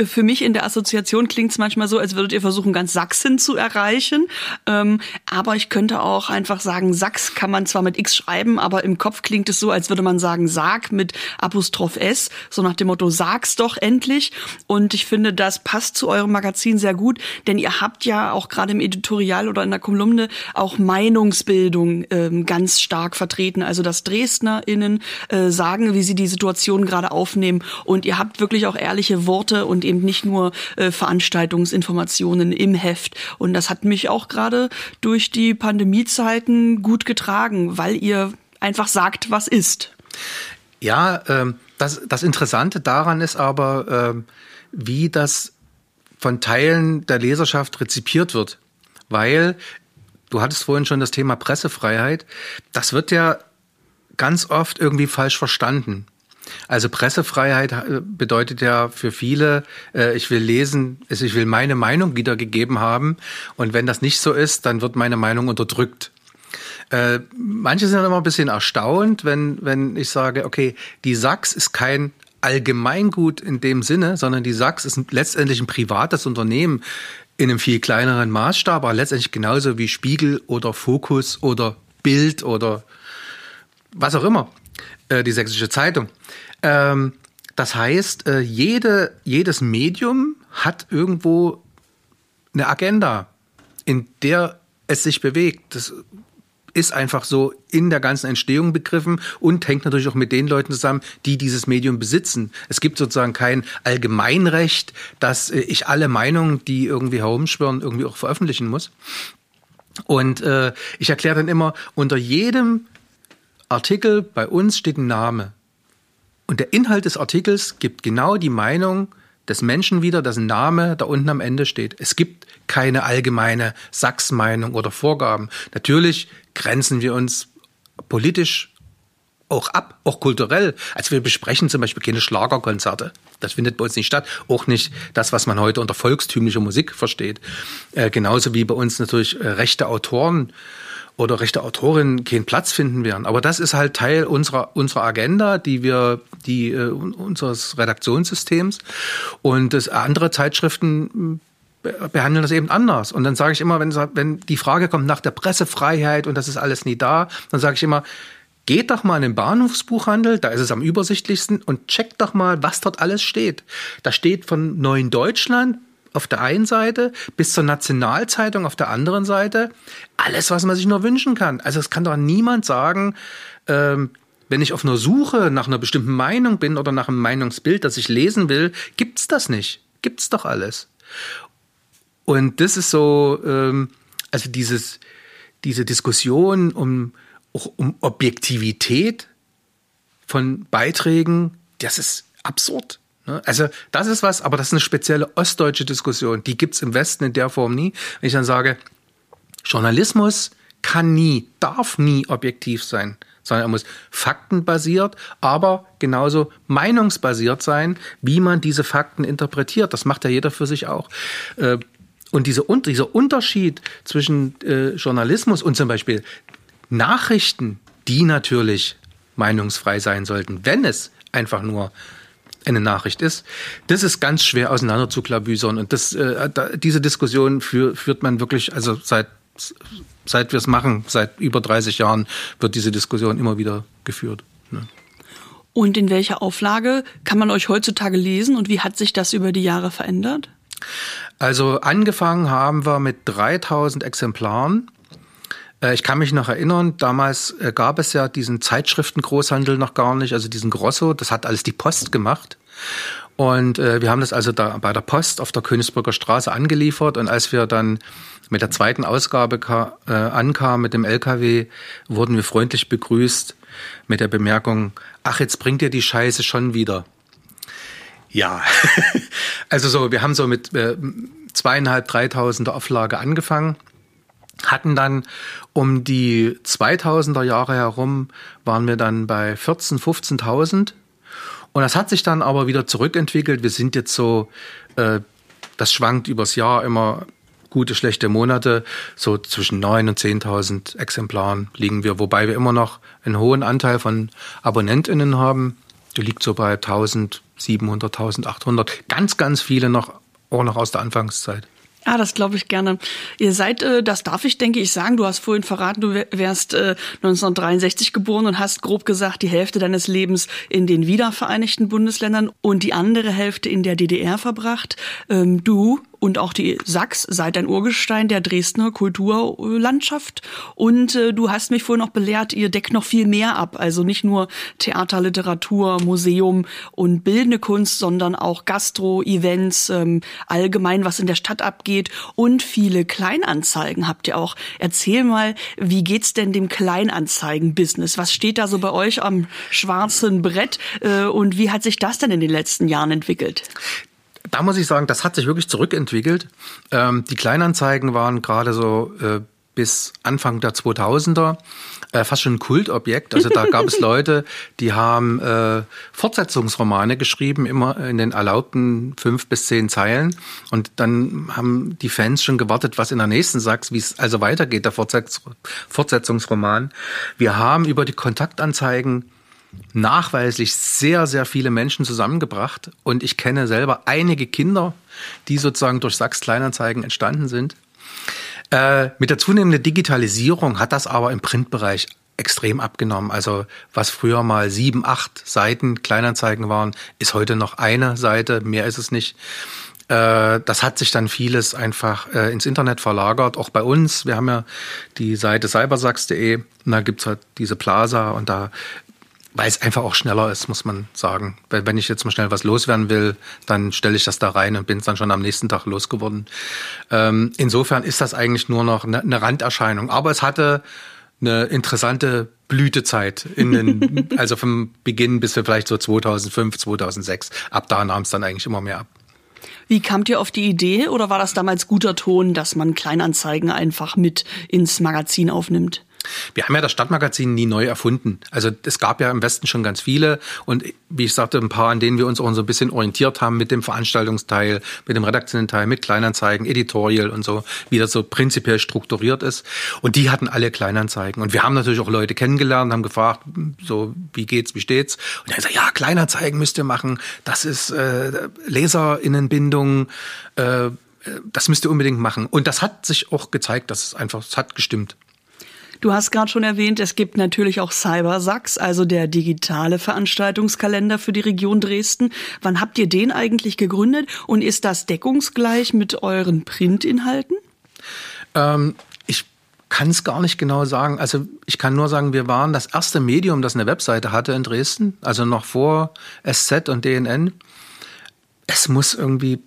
Für mich in der Assoziation klingt es manchmal so, als würdet ihr versuchen, ganz Sachsen zu erreichen. Ähm, aber ich könnte auch einfach sagen, Sachs kann man zwar mit X schreiben, aber im Kopf klingt es so, als würde man sagen, sag mit Apostroph S, so nach dem Motto, sag's doch endlich. Und ich finde, das passt zu eurem Magazin sehr gut, denn ihr habt ja auch gerade im Editorial oder in der Kolumne auch Meinungsbildung ähm, ganz stark vertreten. Also dass DresdnerInnen äh, sagen, wie sie die Situation gerade aufnehmen. Und ihr habt wirklich auch ehrliche Worte und eben nicht nur äh, Veranstaltungsinformationen im Heft. Und das hat mich auch gerade durch die Pandemiezeiten gut getragen, weil ihr einfach sagt, was ist. Ja, ähm, das, das Interessante daran ist aber, ähm, wie das von Teilen der Leserschaft rezipiert wird. Weil, du hattest vorhin schon das Thema Pressefreiheit, das wird ja ganz oft irgendwie falsch verstanden. Also Pressefreiheit äh, bedeutet ja für viele, äh, ich will lesen, ich will meine Meinung wiedergegeben haben und wenn das nicht so ist, dann wird meine Meinung unterdrückt. Äh, manche sind immer ein bisschen erstaunt, wenn, wenn ich sage, okay, die Sachs ist kein Allgemeingut in dem Sinne, sondern die Sachs ist letztendlich ein privates Unternehmen in einem viel kleineren Maßstab, aber letztendlich genauso wie Spiegel oder Fokus oder Bild oder was auch immer, äh, die Sächsische Zeitung. Ähm, das heißt, äh, jede, jedes Medium hat irgendwo eine Agenda, in der es sich bewegt. Das ist einfach so in der ganzen Entstehung begriffen und hängt natürlich auch mit den Leuten zusammen, die dieses Medium besitzen. Es gibt sozusagen kein Allgemeinrecht, dass äh, ich alle Meinungen, die irgendwie herumschwirren, irgendwie auch veröffentlichen muss. Und äh, ich erkläre dann immer, unter jedem Artikel bei uns steht ein Name. Und der Inhalt des Artikels gibt genau die Meinung des Menschen wieder, dessen Name da unten am Ende steht. Es gibt keine allgemeine Sachs-Meinung oder Vorgaben. Natürlich grenzen wir uns politisch auch ab, auch kulturell. Also wir besprechen zum Beispiel keine Schlagerkonzerte. Das findet bei uns nicht statt. Auch nicht das, was man heute unter volkstümlicher Musik versteht. Äh, genauso wie bei uns natürlich äh, rechte Autoren oder rechte Autorinnen keinen Platz finden werden. Aber das ist halt Teil unserer, unserer Agenda, die wir, die, äh, unseres Redaktionssystems. Und das andere Zeitschriften behandeln das eben anders. Und dann sage ich immer, wenn, wenn die Frage kommt nach der Pressefreiheit und das ist alles nie da, dann sage ich immer, geht doch mal in den Bahnhofsbuchhandel, da ist es am übersichtlichsten und checkt doch mal, was dort alles steht. Da steht von Neuen Deutschland auf der einen Seite bis zur Nationalzeitung auf der anderen Seite alles, was man sich nur wünschen kann. Also es kann doch niemand sagen, ähm, wenn ich auf einer Suche nach einer bestimmten Meinung bin oder nach einem Meinungsbild, das ich lesen will, gibt's das nicht. Gibt's doch alles. Und das ist so, ähm, also dieses, diese Diskussion um, um Objektivität von Beiträgen, das ist absurd. Ne? Also das ist was, aber das ist eine spezielle ostdeutsche Diskussion. Die gibt's im Westen in der Form nie. Wenn ich dann sage, Journalismus kann nie, darf nie objektiv sein, sondern er muss faktenbasiert, aber genauso meinungsbasiert sein, wie man diese Fakten interpretiert. Das macht ja jeder für sich auch. Äh, und diese, dieser Unterschied zwischen äh, Journalismus und zum Beispiel Nachrichten, die natürlich meinungsfrei sein sollten, wenn es einfach nur eine Nachricht ist, das ist ganz schwer auseinander zu klabüsern. Und das, äh, da, diese Diskussion für, führt man wirklich, also seit, seit wir es machen, seit über 30 Jahren, wird diese Diskussion immer wieder geführt. Ne? Und in welcher Auflage kann man euch heutzutage lesen und wie hat sich das über die Jahre verändert? Also angefangen haben wir mit 3000 Exemplaren. Äh, ich kann mich noch erinnern, damals äh, gab es ja diesen Zeitschriftengroßhandel noch gar nicht, also diesen Grosso, das hat alles die Post gemacht. Und äh, wir haben das also da bei der Post auf der Königsburger Straße angeliefert. Und als wir dann mit der zweiten Ausgabe ankamen mit dem LKW, wurden wir freundlich begrüßt mit der Bemerkung, ach, jetzt bringt ihr die Scheiße schon wieder. Ja, also so, wir haben so mit äh, zweieinhalb, dreitausender Auflage angefangen, hatten dann um die 2000er Jahre herum, waren wir dann bei 14, 15.000 und das hat sich dann aber wieder zurückentwickelt. Wir sind jetzt so, äh, das schwankt übers Jahr immer gute, schlechte Monate, so zwischen 9.000 und 10.000 Exemplaren liegen wir, wobei wir immer noch einen hohen Anteil von AbonnentInnen haben die liegt so bei 1700, 1800. Ganz, ganz viele noch, auch noch aus der Anfangszeit. Ja, das glaube ich gerne. Ihr seid, äh, das darf ich, denke ich, sagen. Du hast vorhin verraten, du wärst äh, 1963 geboren und hast grob gesagt die Hälfte deines Lebens in den wiedervereinigten Bundesländern und die andere Hälfte in der DDR verbracht. Ähm, du und auch die Sachs seid ein Urgestein der Dresdner Kulturlandschaft. Und äh, du hast mich vorhin noch belehrt, ihr deckt noch viel mehr ab. Also nicht nur Theater, Literatur, Museum und bildende Kunst, sondern auch Gastro, Events, ähm, allgemein, was in der Stadt abgeht und viele Kleinanzeigen habt ihr auch. Erzähl mal, wie geht's denn dem Kleinanzeigen-Business? Was steht da so bei euch am schwarzen Brett äh, und wie hat sich das denn in den letzten Jahren entwickelt? Da muss ich sagen, das hat sich wirklich zurückentwickelt. Ähm, die Kleinanzeigen waren gerade so äh, bis Anfang der 2000er äh, fast schon ein Kultobjekt. Also da gab es Leute, die haben äh, Fortsetzungsromane geschrieben, immer in den erlaubten fünf bis zehn Zeilen. Und dann haben die Fans schon gewartet, was in der nächsten sagt, wie es also weitergeht, der Fortsetz Fortsetzungsroman. Wir haben über die Kontaktanzeigen nachweislich sehr, sehr viele Menschen zusammengebracht. Und ich kenne selber einige Kinder, die sozusagen durch Sachs Kleinanzeigen entstanden sind. Äh, mit der zunehmenden Digitalisierung hat das aber im Printbereich extrem abgenommen. Also was früher mal sieben, acht Seiten Kleinanzeigen waren, ist heute noch eine Seite, mehr ist es nicht. Äh, das hat sich dann vieles einfach äh, ins Internet verlagert, auch bei uns. Wir haben ja die Seite cybersachs.de und da gibt's halt diese Plaza und da weil es einfach auch schneller ist, muss man sagen. Weil wenn ich jetzt mal schnell was loswerden will, dann stelle ich das da rein und bin es dann schon am nächsten Tag losgeworden. Ähm, insofern ist das eigentlich nur noch eine, eine Randerscheinung. Aber es hatte eine interessante Blütezeit in den, also vom Beginn bis vielleicht so 2005, 2006. Ab da nahm es dann eigentlich immer mehr ab. Wie kamt ihr auf die Idee oder war das damals guter Ton, dass man Kleinanzeigen einfach mit ins Magazin aufnimmt? Wir haben ja das Stadtmagazin nie neu erfunden. Also es gab ja im Westen schon ganz viele und wie ich sagte, ein paar, an denen wir uns auch so ein bisschen orientiert haben mit dem Veranstaltungsteil, mit dem redaktionellen Teil, mit Kleinanzeigen, Editorial und so, wie das so prinzipiell strukturiert ist. Und die hatten alle Kleinanzeigen. Und wir haben natürlich auch Leute kennengelernt, haben gefragt, so wie geht's, wie steht's? Und er gesagt, ja, Kleinanzeigen müsst ihr machen. Das ist äh, Leserinnenbindung. Äh, das müsst ihr unbedingt machen. Und das hat sich auch gezeigt, dass es einfach, es hat gestimmt. Du hast gerade schon erwähnt, es gibt natürlich auch Cybersax, also der digitale Veranstaltungskalender für die Region Dresden. Wann habt ihr den eigentlich gegründet und ist das deckungsgleich mit euren Printinhalten? Ähm, ich kann es gar nicht genau sagen. Also ich kann nur sagen, wir waren das erste Medium, das eine Webseite hatte in Dresden, also noch vor SZ und DNN. Es muss irgendwie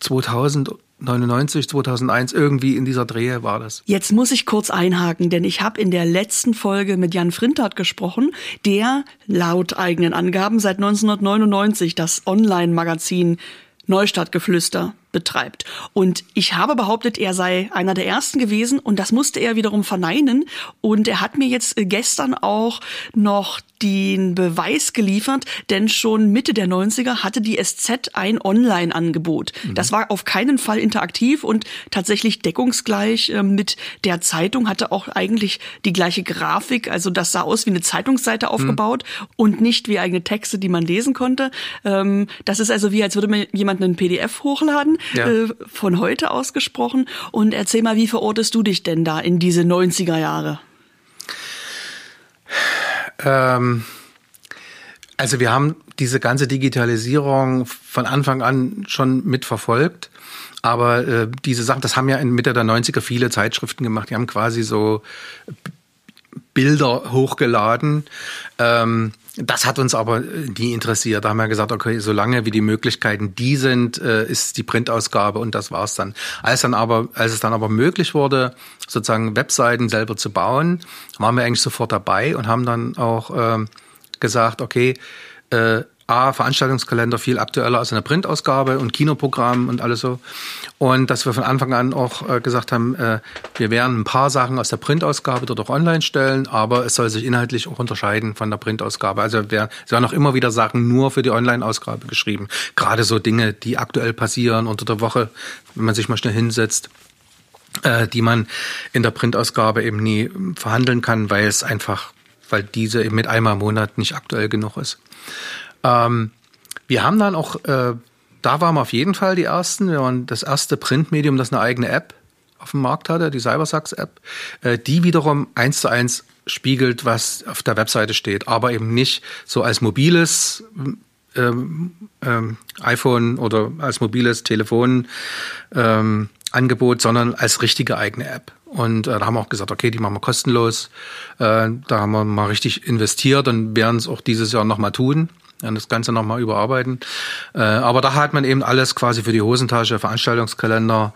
2000 99, 2001, irgendwie in dieser Drehe war das. Jetzt muss ich kurz einhaken, denn ich habe in der letzten Folge mit Jan Frintert gesprochen, der laut eigenen Angaben seit 1999 das Online-Magazin Neustadtgeflüster betreibt. Und ich habe behauptet, er sei einer der ersten gewesen und das musste er wiederum verneinen. Und er hat mir jetzt gestern auch noch den Beweis geliefert, denn schon Mitte der 90er hatte die SZ ein Online-Angebot. Mhm. Das war auf keinen Fall interaktiv und tatsächlich deckungsgleich äh, mit der Zeitung, hatte auch eigentlich die gleiche Grafik, also das sah aus wie eine Zeitungsseite aufgebaut mhm. und nicht wie eigene Texte, die man lesen konnte. Ähm, das ist also wie, als würde mir jemand einen PDF hochladen, ja. äh, von heute ausgesprochen. Und erzähl mal, wie verortest du dich denn da in diese 90er Jahre? Ähm, also wir haben diese ganze Digitalisierung von Anfang an schon mitverfolgt. Aber äh, diese Sachen, das haben ja in Mitte der 90er viele Zeitschriften gemacht. Die haben quasi so Bilder hochgeladen. Ähm, das hat uns aber nie interessiert. Da haben wir gesagt, okay, solange wie die Möglichkeiten die sind, äh, ist die Printausgabe und das war's dann. Als dann aber, als es dann aber möglich wurde, sozusagen Webseiten selber zu bauen, waren wir eigentlich sofort dabei und haben dann auch äh, gesagt, okay, äh, A, Veranstaltungskalender viel aktueller als in der Printausgabe und Kinoprogramm und alles so. Und dass wir von Anfang an auch äh, gesagt haben, äh, wir werden ein paar Sachen aus der Printausgabe dort auch online stellen, aber es soll sich inhaltlich auch unterscheiden von der Printausgabe. Also wir, es werden auch immer wieder Sachen nur für die Online-Ausgabe geschrieben. Gerade so Dinge, die aktuell passieren unter der Woche, wenn man sich mal schnell hinsetzt äh, die man in der Printausgabe eben nie verhandeln kann, weil es einfach weil diese eben mit einmal im Monat nicht aktuell genug ist. Ähm, wir haben dann auch, äh, da waren wir auf jeden Fall die Ersten. Wir waren das erste Printmedium, das eine eigene App auf dem Markt hatte, die Cybersax-App, äh, die wiederum eins zu eins spiegelt, was auf der Webseite steht, aber eben nicht so als mobiles ähm, ähm, iPhone oder als mobiles Telefon ähm, sondern als richtige eigene App. Und äh, da haben wir auch gesagt, okay, die machen wir kostenlos. Äh, da haben wir mal richtig investiert und werden es auch dieses Jahr nochmal tun und das Ganze nochmal überarbeiten. Äh, aber da hat man eben alles quasi für die Hosentasche, Veranstaltungskalender,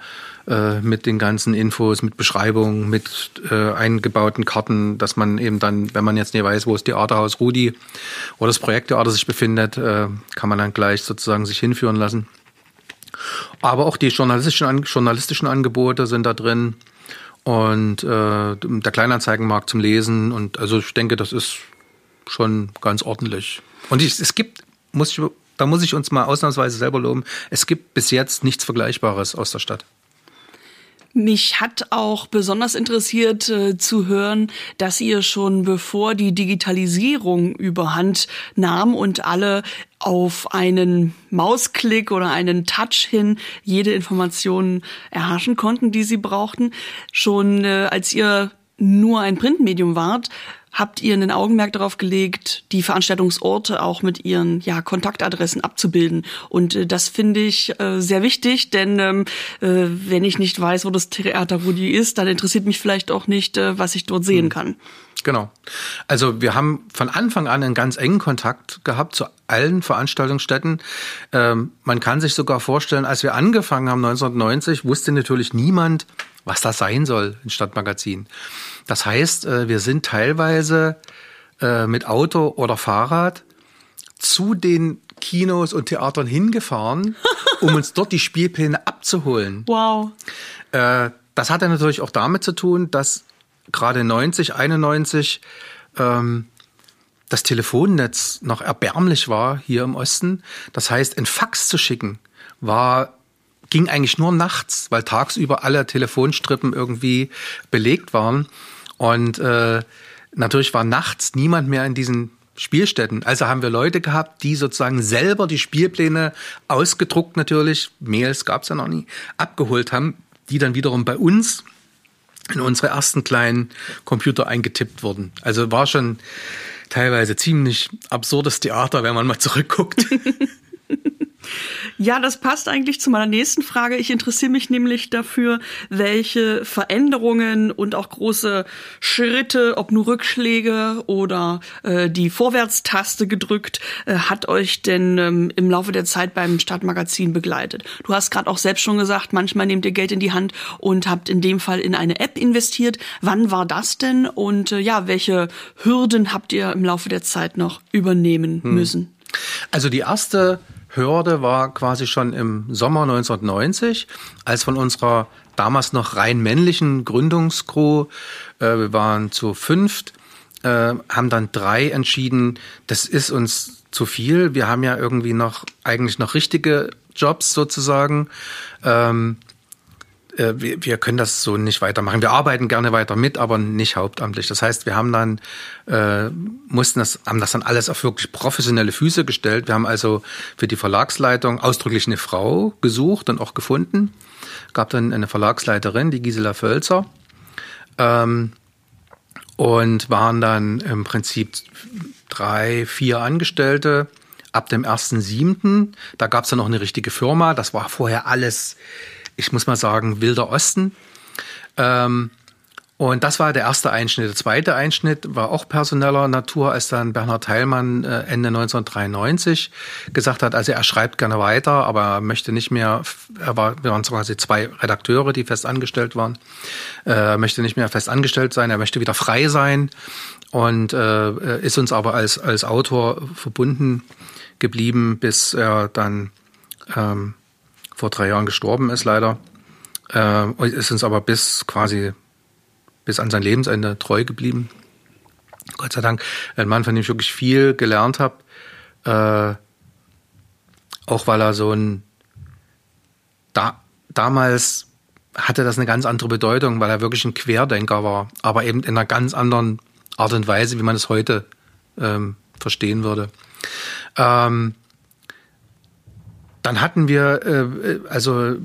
äh, mit den ganzen Infos, mit Beschreibungen, mit äh, eingebauten Karten, dass man eben dann, wenn man jetzt nicht weiß, wo das Theaterhaus Rudi oder das Projekttheater sich befindet, äh, kann man dann gleich sozusagen sich hinführen lassen. Aber auch die journalistischen, journalistischen Angebote sind da drin und der Kleinanzeigenmarkt zum Lesen. Und also ich denke, das ist schon ganz ordentlich. Und ich, es gibt, muss ich, da muss ich uns mal ausnahmsweise selber loben, es gibt bis jetzt nichts Vergleichbares aus der Stadt. Mich hat auch besonders interessiert äh, zu hören, dass ihr schon bevor die Digitalisierung überhand nahm und alle auf einen Mausklick oder einen Touch hin jede Information erhaschen konnten, die sie brauchten, schon äh, als ihr nur ein Printmedium wart, habt ihr einen Augenmerk darauf gelegt, die Veranstaltungsorte auch mit ihren ja, Kontaktadressen abzubilden. Und äh, das finde ich äh, sehr wichtig, denn ähm, äh, wenn ich nicht weiß, wo das Theater Rudi ist, dann interessiert mich vielleicht auch nicht, äh, was ich dort sehen hm. kann. Genau. Also wir haben von Anfang an einen ganz engen Kontakt gehabt zu allen Veranstaltungsstätten. Ähm, man kann sich sogar vorstellen, als wir angefangen haben 1990, wusste natürlich niemand, was das sein soll, ein Stadtmagazin. Das heißt, äh, wir sind teilweise äh, mit Auto oder Fahrrad zu den Kinos und Theatern hingefahren, um uns dort die Spielpläne abzuholen. Wow. Äh, das hatte natürlich auch damit zu tun, dass gerade 90, 91 ähm, das Telefonnetz noch erbärmlich war hier im Osten. Das heißt, ein Fax zu schicken war ging eigentlich nur nachts, weil tagsüber alle Telefonstrippen irgendwie belegt waren. Und äh, natürlich war nachts niemand mehr in diesen Spielstätten. Also haben wir Leute gehabt, die sozusagen selber die Spielpläne ausgedruckt natürlich, Mails gab es ja noch nie, abgeholt haben, die dann wiederum bei uns in unsere ersten kleinen Computer eingetippt wurden. Also war schon teilweise ziemlich absurdes Theater, wenn man mal zurückguckt. Ja, das passt eigentlich zu meiner nächsten Frage. Ich interessiere mich nämlich dafür, welche Veränderungen und auch große Schritte, ob nur Rückschläge oder äh, die Vorwärtstaste gedrückt, äh, hat euch denn ähm, im Laufe der Zeit beim Stadtmagazin begleitet. Du hast gerade auch selbst schon gesagt, manchmal nehmt ihr Geld in die Hand und habt in dem Fall in eine App investiert. Wann war das denn und äh, ja, welche Hürden habt ihr im Laufe der Zeit noch übernehmen hm. müssen? Also die erste Hürde war quasi schon im Sommer 1990, als von unserer damals noch rein männlichen Gründungskrew, äh, wir waren zu fünft, äh, haben dann drei entschieden, das ist uns zu viel. Wir haben ja irgendwie noch eigentlich noch richtige Jobs sozusagen. Ähm, äh, wir, wir können das so nicht weitermachen. Wir arbeiten gerne weiter mit, aber nicht hauptamtlich. Das heißt, wir haben dann äh, mussten das, haben das dann alles auf wirklich professionelle Füße gestellt. Wir haben also für die Verlagsleitung ausdrücklich eine Frau gesucht und auch gefunden. Gab dann eine Verlagsleiterin, die Gisela Völzer. Ähm, und waren dann im Prinzip drei, vier Angestellte ab dem 1.7. Da gab es dann noch eine richtige Firma. Das war vorher alles ich muss mal sagen, Wilder Osten. Ähm, und das war der erste Einschnitt. Der zweite Einschnitt war auch personeller Natur, als dann Bernhard Heilmann äh, Ende 1993 gesagt hat, also er schreibt gerne weiter, aber er möchte nicht mehr, er war, wir waren quasi zwei Redakteure, die fest angestellt waren, äh, er möchte nicht mehr fest angestellt sein, er möchte wieder frei sein und äh, ist uns aber als, als Autor verbunden geblieben, bis er dann ähm, vor drei Jahren gestorben ist, leider. Äh, ist uns aber bis quasi bis an sein Lebensende treu geblieben. Gott sei Dank. Ein Mann, von dem ich wirklich viel gelernt habe. Äh, auch weil er so ein da, damals hatte das eine ganz andere Bedeutung, weil er wirklich ein Querdenker war, aber eben in einer ganz anderen Art und Weise, wie man es heute ähm, verstehen würde. Ähm, dann hatten wir äh, also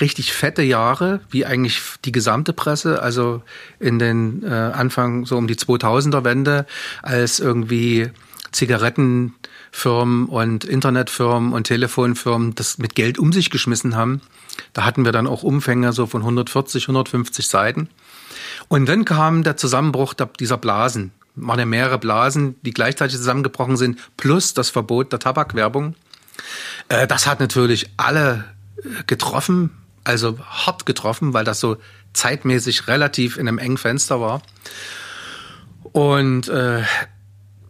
richtig fette Jahre, wie eigentlich die gesamte Presse, also in den äh, Anfang so um die 2000er Wende, als irgendwie Zigarettenfirmen und Internetfirmen und Telefonfirmen das mit Geld um sich geschmissen haben. Da hatten wir dann auch Umfänge so von 140, 150 Seiten. Und dann kam der Zusammenbruch dieser Blasen. Waren ja mehrere Blasen, die gleichzeitig zusammengebrochen sind, plus das Verbot der Tabakwerbung. Äh, das hat natürlich alle äh, getroffen, also hart getroffen, weil das so zeitmäßig relativ in einem engen Fenster war. Und äh,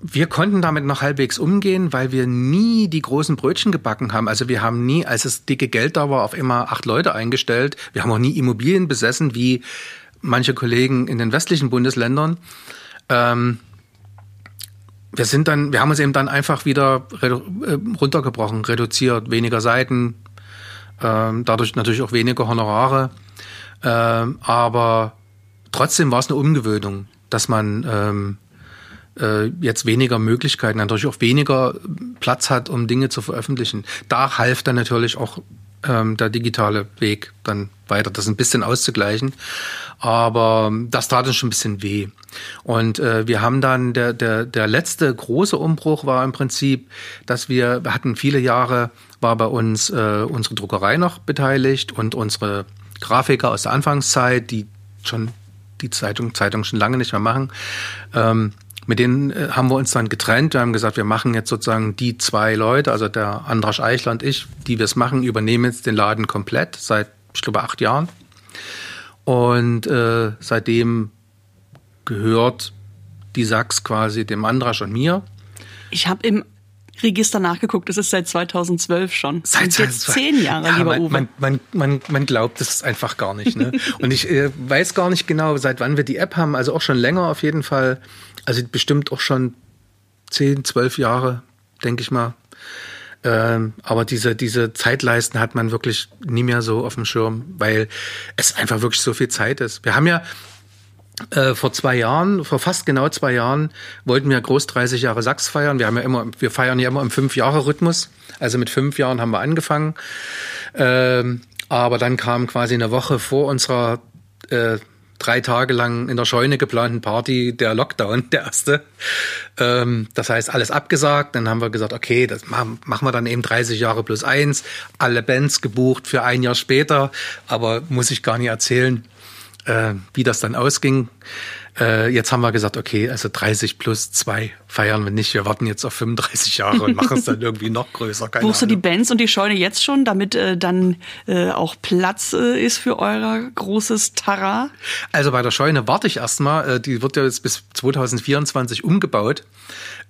wir konnten damit noch halbwegs umgehen, weil wir nie die großen Brötchen gebacken haben. Also wir haben nie, als es dicke Geld da war, auf immer acht Leute eingestellt. Wir haben auch nie Immobilien besessen, wie manche Kollegen in den westlichen Bundesländern. Ähm, wir sind dann, wir haben uns eben dann einfach wieder äh, runtergebrochen, reduziert, weniger Seiten, ähm, dadurch natürlich auch weniger Honorare. Ähm, aber trotzdem war es eine Umgewöhnung, dass man ähm, äh, jetzt weniger Möglichkeiten, natürlich auch weniger Platz hat, um Dinge zu veröffentlichen. Da half dann natürlich auch ähm, der digitale Weg dann weiter, das ein bisschen auszugleichen. Aber das tat uns schon ein bisschen weh. Und äh, wir haben dann, der, der, der letzte große Umbruch war im Prinzip, dass wir, wir hatten viele Jahre, war bei uns äh, unsere Druckerei noch beteiligt und unsere Grafiker aus der Anfangszeit, die schon die Zeitung, Zeitung schon lange nicht mehr machen. Ähm, mit denen äh, haben wir uns dann getrennt. Wir haben gesagt, wir machen jetzt sozusagen die zwei Leute, also der Andrasch Eichler und ich, die wir es machen, übernehmen jetzt den Laden komplett seit, ich glaube, acht Jahren. Und äh, seitdem gehört die Sachs quasi dem Andrasch und mir. Ich habe im Register nachgeguckt, es ist seit 2012 schon. Seit jetzt zehn Jahre, ja, lieber man, Uwe. Man, man, man, man glaubt es einfach gar nicht. Ne? und ich äh, weiß gar nicht genau, seit wann wir die App haben, also auch schon länger auf jeden Fall. Also bestimmt auch schon zehn, zwölf Jahre, denke ich mal. Ähm, aber diese, diese Zeitleisten hat man wirklich nie mehr so auf dem Schirm, weil es einfach wirklich so viel Zeit ist. Wir haben ja äh, vor zwei Jahren, vor fast genau zwei Jahren, wollten wir groß 30 Jahre Sachs feiern. Wir haben ja immer, wir feiern ja immer im Fünf-Jahre-Rhythmus. Also mit fünf Jahren haben wir angefangen. Ähm, aber dann kam quasi eine Woche vor unserer äh, drei Tage lang in der Scheune geplanten Party der Lockdown, der erste. Ähm, das heißt, alles abgesagt. Dann haben wir gesagt, okay, das machen, wir dann eben 30 Jahre plus eins. Alle Bands gebucht für ein Jahr später. Aber muss ich gar nicht erzählen, äh, wie das dann ausging. Äh, jetzt haben wir gesagt, okay, also 30 plus 2 feiern wir nicht. Wir warten jetzt auf 35 Jahre und machen es dann irgendwie noch größer. Keine Buchst du die Bands und die Scheune jetzt schon, damit äh, dann äh, auch Platz äh, ist für euer großes Tara? Also bei der Scheune warte ich erstmal. Äh, die wird ja jetzt bis 2024 umgebaut.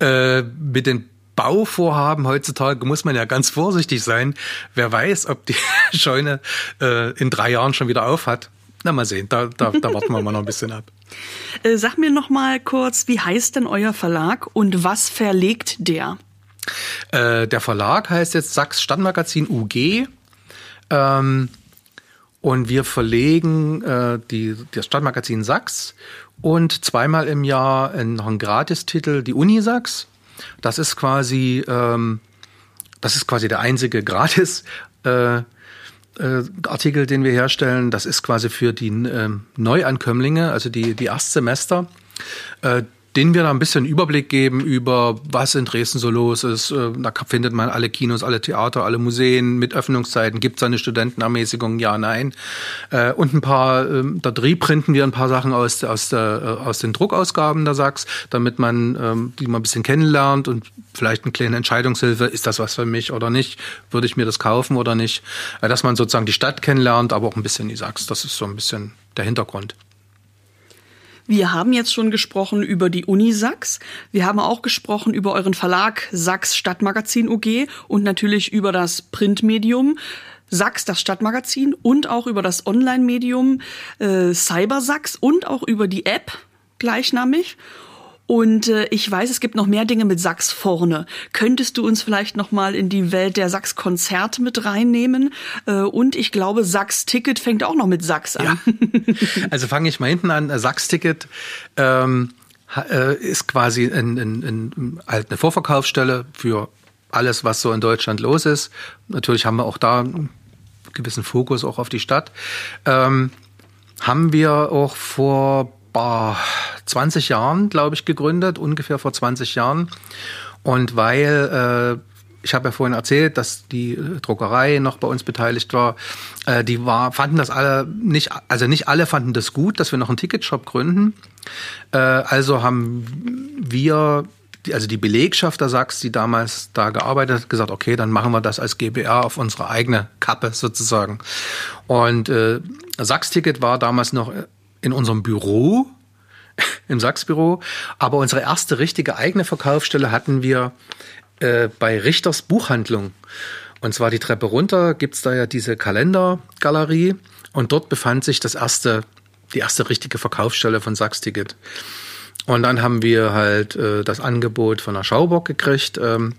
Äh, mit den Bauvorhaben heutzutage muss man ja ganz vorsichtig sein. Wer weiß, ob die Scheune äh, in drei Jahren schon wieder auf hat. Na, mal sehen, da, da, da warten wir mal noch ein bisschen ab. Äh, sag mir noch mal kurz, wie heißt denn euer Verlag und was verlegt der? Äh, der Verlag heißt jetzt Sachs Stadtmagazin UG. Ähm, und wir verlegen äh, die, das Stadtmagazin Sachs und zweimal im Jahr noch einen Gratistitel, die Uni Sachs. Das ist quasi, ähm, das ist quasi der einzige Gratis. Äh, äh, Artikel, den wir herstellen, das ist quasi für die äh, Neuankömmlinge, also die, die Erstsemester. Äh, denen wir da ein bisschen Überblick geben über, was in Dresden so los ist. Äh, da findet man alle Kinos, alle Theater, alle Museen mit Öffnungszeiten. Gibt es eine Studentenermäßigung? Ja, nein. Äh, und ein paar, ähm, da reprinten wir ein paar Sachen aus, aus, der, äh, aus den Druckausgaben der Sachs, damit man ähm, die mal ein bisschen kennenlernt und vielleicht eine kleine Entscheidungshilfe, ist das was für mich oder nicht? Würde ich mir das kaufen oder nicht? Dass man sozusagen die Stadt kennenlernt, aber auch ein bisschen die Sachs. Das ist so ein bisschen der Hintergrund. Wir haben jetzt schon gesprochen über die Uni Sachs. Wir haben auch gesprochen über euren Verlag Sachs Stadtmagazin UG und natürlich über das Printmedium. Sachs, das Stadtmagazin und auch über das Online-Medium äh, Cybersachs und auch über die App gleichnamig. Und äh, ich weiß, es gibt noch mehr Dinge mit Sachs vorne. Könntest du uns vielleicht noch mal in die Welt der Sachs-Konzerte mit reinnehmen? Äh, und ich glaube, Sachs-Ticket fängt auch noch mit Sachs an. Ja. Also fange ich mal hinten an. Sachs-Ticket ähm, äh, ist quasi ein, ein, ein, halt eine Vorverkaufsstelle für alles, was so in Deutschland los ist. Natürlich haben wir auch da einen gewissen Fokus auch auf die Stadt. Ähm, haben wir auch vor boah, 20 Jahren, glaube ich, gegründet, ungefähr vor 20 Jahren. Und weil äh, ich habe ja vorhin erzählt, dass die Druckerei noch bei uns beteiligt war. Äh, die war, fanden das alle nicht, also nicht alle fanden das gut, dass wir noch einen Ticketshop gründen. Äh, also haben wir also die Belegschaft der Sachs, die damals da gearbeitet hat, gesagt, okay, dann machen wir das als GBR auf unsere eigene Kappe sozusagen. Und äh, Sachs-Ticket war damals noch in unserem Büro, im Sachs-Büro, aber unsere erste richtige eigene Verkaufsstelle hatten wir äh, bei Richters Buchhandlung. Und zwar die Treppe runter gibt's da ja diese Kalendergalerie und dort befand sich das erste, die erste richtige Verkaufsstelle von Sachs-Ticket. Und dann haben wir halt äh, das Angebot von der Schaubock gekriegt, ähm,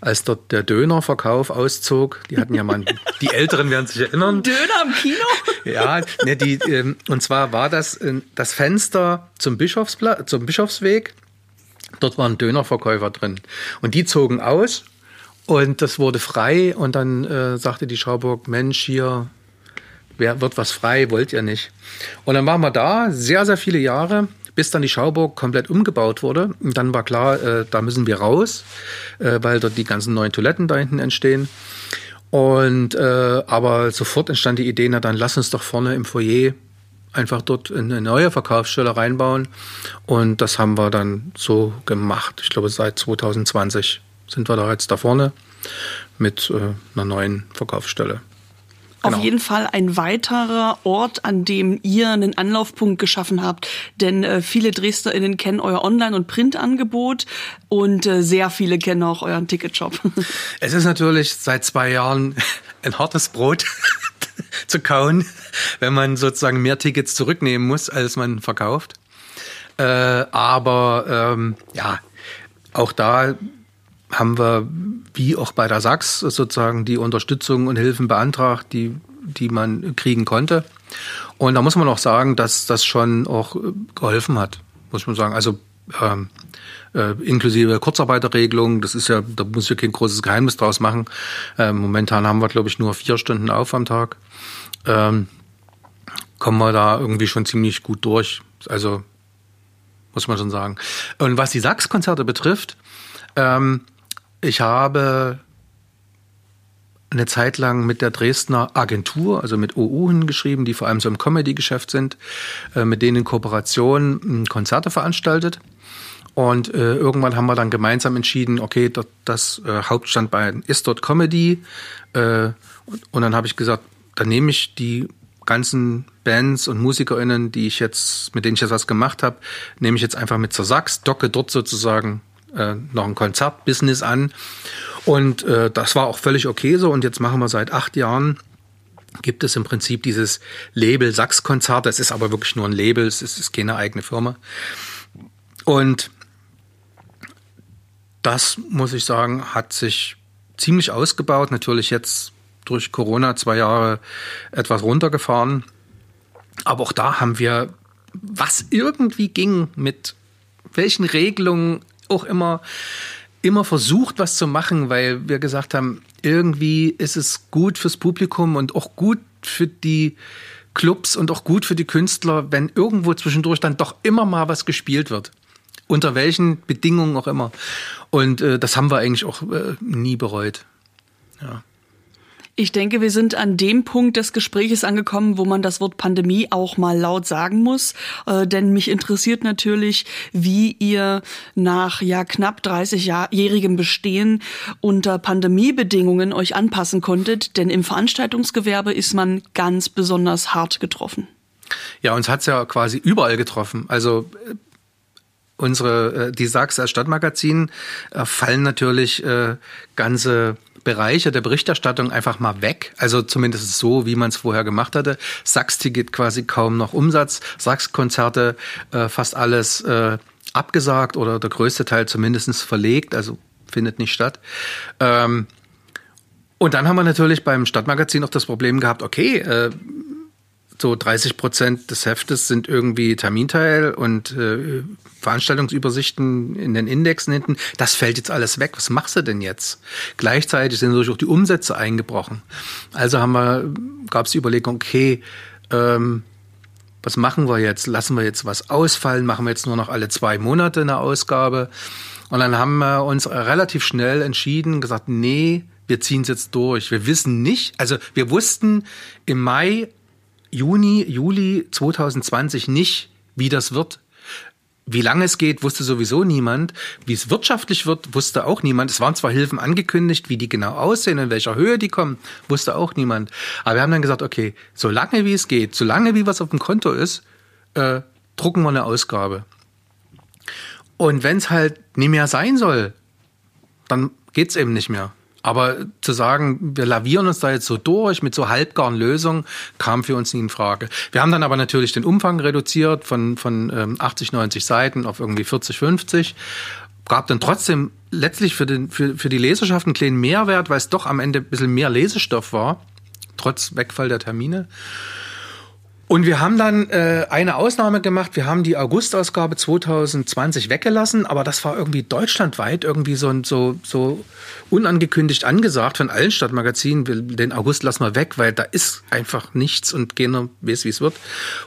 als dort der Dönerverkauf auszog. Die hatten ja mal, die Älteren werden sich erinnern. Döner im Kino? ja, ne, die, ähm, und zwar war das äh, das Fenster zum, Bischofspla zum Bischofsweg Dort waren Dönerverkäufer drin. Und die zogen aus und das wurde frei. Und dann äh, sagte die Schauburg, Mensch, hier wer wird was frei, wollt ihr nicht. Und dann waren wir da, sehr, sehr viele Jahre, bis dann die Schauburg komplett umgebaut wurde. Dann war klar, äh, da müssen wir raus, äh, weil dort die ganzen neuen Toiletten da hinten entstehen. Und äh, aber sofort entstand die Idee, na dann lass uns doch vorne im Foyer einfach dort eine neue Verkaufsstelle reinbauen. Und das haben wir dann so gemacht. Ich glaube, seit 2020 sind wir da jetzt da vorne mit äh, einer neuen Verkaufsstelle. Genau. Auf jeden Fall ein weiterer Ort, an dem ihr einen Anlaufpunkt geschaffen habt. Denn äh, viele DresdnerInnen kennen euer Online- und Printangebot und äh, sehr viele kennen auch euren Ticketshop. Es ist natürlich seit zwei Jahren ein hartes Brot zu kauen, wenn man sozusagen mehr Tickets zurücknehmen muss, als man verkauft. Äh, aber ähm, ja, auch da haben wir, wie auch bei der Sachs, sozusagen die Unterstützung und Hilfen beantragt, die, die man kriegen konnte. Und da muss man auch sagen, dass das schon auch geholfen hat, muss man sagen. Also ähm, äh, inklusive Kurzarbeiterregelung. Das ist ja, da muss ich kein großes Geheimnis draus machen. Ähm, momentan haben wir, glaube ich, nur vier Stunden auf am Tag. Ähm, kommen wir da irgendwie schon ziemlich gut durch. Also muss man schon sagen. Und was die Sachs-Konzerte betrifft, ähm, ich habe eine Zeit lang mit der Dresdner Agentur, also mit OU hingeschrieben, die vor allem so im Comedy-Geschäft sind, äh, mit denen in Kooperation hm, Konzerte veranstaltet. Und äh, irgendwann haben wir dann gemeinsam entschieden, okay, das äh, Hauptstandbein ist dort Comedy. Und, und dann habe ich gesagt, dann nehme ich die ganzen Bands und MusikerInnen, die ich jetzt, mit denen ich jetzt was gemacht habe, nehme ich jetzt einfach mit zur Sachs, docke dort sozusagen äh, noch ein Konzertbusiness an. Und äh, das war auch völlig okay so. Und jetzt machen wir seit acht Jahren gibt es im Prinzip dieses Label Sachs-Konzert. Das ist aber wirklich nur ein Label, es ist keine eigene Firma. Und das, muss ich sagen, hat sich ziemlich ausgebaut. Natürlich jetzt durch Corona zwei Jahre etwas runtergefahren. Aber auch da haben wir, was irgendwie ging, mit welchen Regelungen auch immer, immer versucht, was zu machen, weil wir gesagt haben, irgendwie ist es gut fürs Publikum und auch gut für die Clubs und auch gut für die Künstler, wenn irgendwo zwischendurch dann doch immer mal was gespielt wird unter welchen Bedingungen auch immer. Und äh, das haben wir eigentlich auch äh, nie bereut. Ja. Ich denke, wir sind an dem Punkt des Gespräches angekommen, wo man das Wort Pandemie auch mal laut sagen muss. Äh, denn mich interessiert natürlich, wie ihr nach ja knapp 30-jährigem Bestehen unter Pandemiebedingungen euch anpassen konntet. Denn im Veranstaltungsgewerbe ist man ganz besonders hart getroffen. Ja, uns hat's ja quasi überall getroffen. Also äh, unsere, äh, die Sachs als Stadtmagazin äh, fallen natürlich äh, ganze Bereiche der Berichterstattung einfach mal weg. Also zumindest so, wie man es vorher gemacht hatte. Sachs-Ticket quasi kaum noch Umsatz, Sachs-Konzerte äh, fast alles äh, abgesagt oder der größte Teil zumindest verlegt, also findet nicht statt. Ähm, und dann haben wir natürlich beim Stadtmagazin auch das Problem gehabt, okay, äh, so 30 Prozent des Heftes sind irgendwie Terminteil und äh, Veranstaltungsübersichten in den Indexen hinten. Das fällt jetzt alles weg. Was machst du denn jetzt? Gleichzeitig sind natürlich auch die Umsätze eingebrochen. Also haben wir, gab es die Überlegung, okay, ähm, was machen wir jetzt? Lassen wir jetzt was ausfallen? Machen wir jetzt nur noch alle zwei Monate eine Ausgabe? Und dann haben wir uns relativ schnell entschieden, gesagt, nee, wir ziehen es jetzt durch. Wir wissen nicht, also wir wussten im Mai, Juni, Juli 2020 nicht, wie das wird. Wie lange es geht, wusste sowieso niemand. Wie es wirtschaftlich wird, wusste auch niemand. Es waren zwar Hilfen angekündigt, wie die genau aussehen, in welcher Höhe die kommen, wusste auch niemand. Aber wir haben dann gesagt, okay, so lange wie es geht, so lange wie was auf dem Konto ist, äh, drucken wir eine Ausgabe. Und wenn es halt nicht mehr sein soll, dann geht's eben nicht mehr. Aber zu sagen, wir lavieren uns da jetzt so durch mit so halbgaren Lösungen, kam für uns nie in Frage. Wir haben dann aber natürlich den Umfang reduziert von, von 80, ähm, 90 Seiten auf irgendwie 40, 50. Gab dann trotzdem letztlich für, den, für, für die Leserschaft einen kleinen Mehrwert, weil es doch am Ende ein bisschen mehr Lesestoff war, trotz Wegfall der Termine. Und wir haben dann äh, eine Ausnahme gemacht. Wir haben die August-Ausgabe 2020 weggelassen, aber das war irgendwie deutschlandweit irgendwie so, so, so unangekündigt angesagt von allen Stadtmagazinen. Den August lassen wir weg, weil da ist einfach nichts und keiner weiß, wie es wird.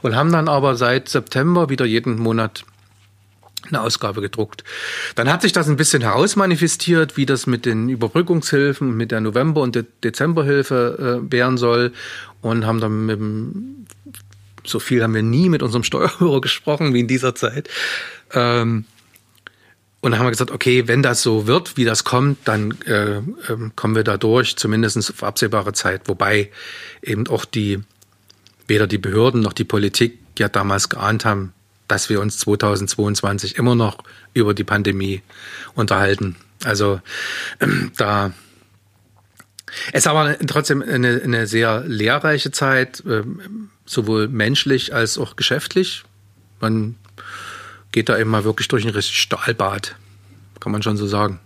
Und haben dann aber seit September wieder jeden Monat eine Ausgabe gedruckt. Dann hat sich das ein bisschen herausmanifestiert, wie das mit den Überbrückungshilfen, mit der November- und De Dezemberhilfe äh, werden soll und haben dann mit dem so viel haben wir nie mit unserem Steuerbüro gesprochen wie in dieser Zeit. Ähm, und dann haben wir gesagt, okay, wenn das so wird, wie das kommt, dann äh, äh, kommen wir da durch, zumindest auf absehbare Zeit. Wobei eben auch die, weder die Behörden noch die Politik ja damals geahnt haben, dass wir uns 2022 immer noch über die Pandemie unterhalten. Also ähm, da es war trotzdem eine, eine sehr lehrreiche Zeit. Ähm, sowohl menschlich als auch geschäftlich. Man geht da eben mal wirklich durch ein richtig Stahlbad, kann man schon so sagen.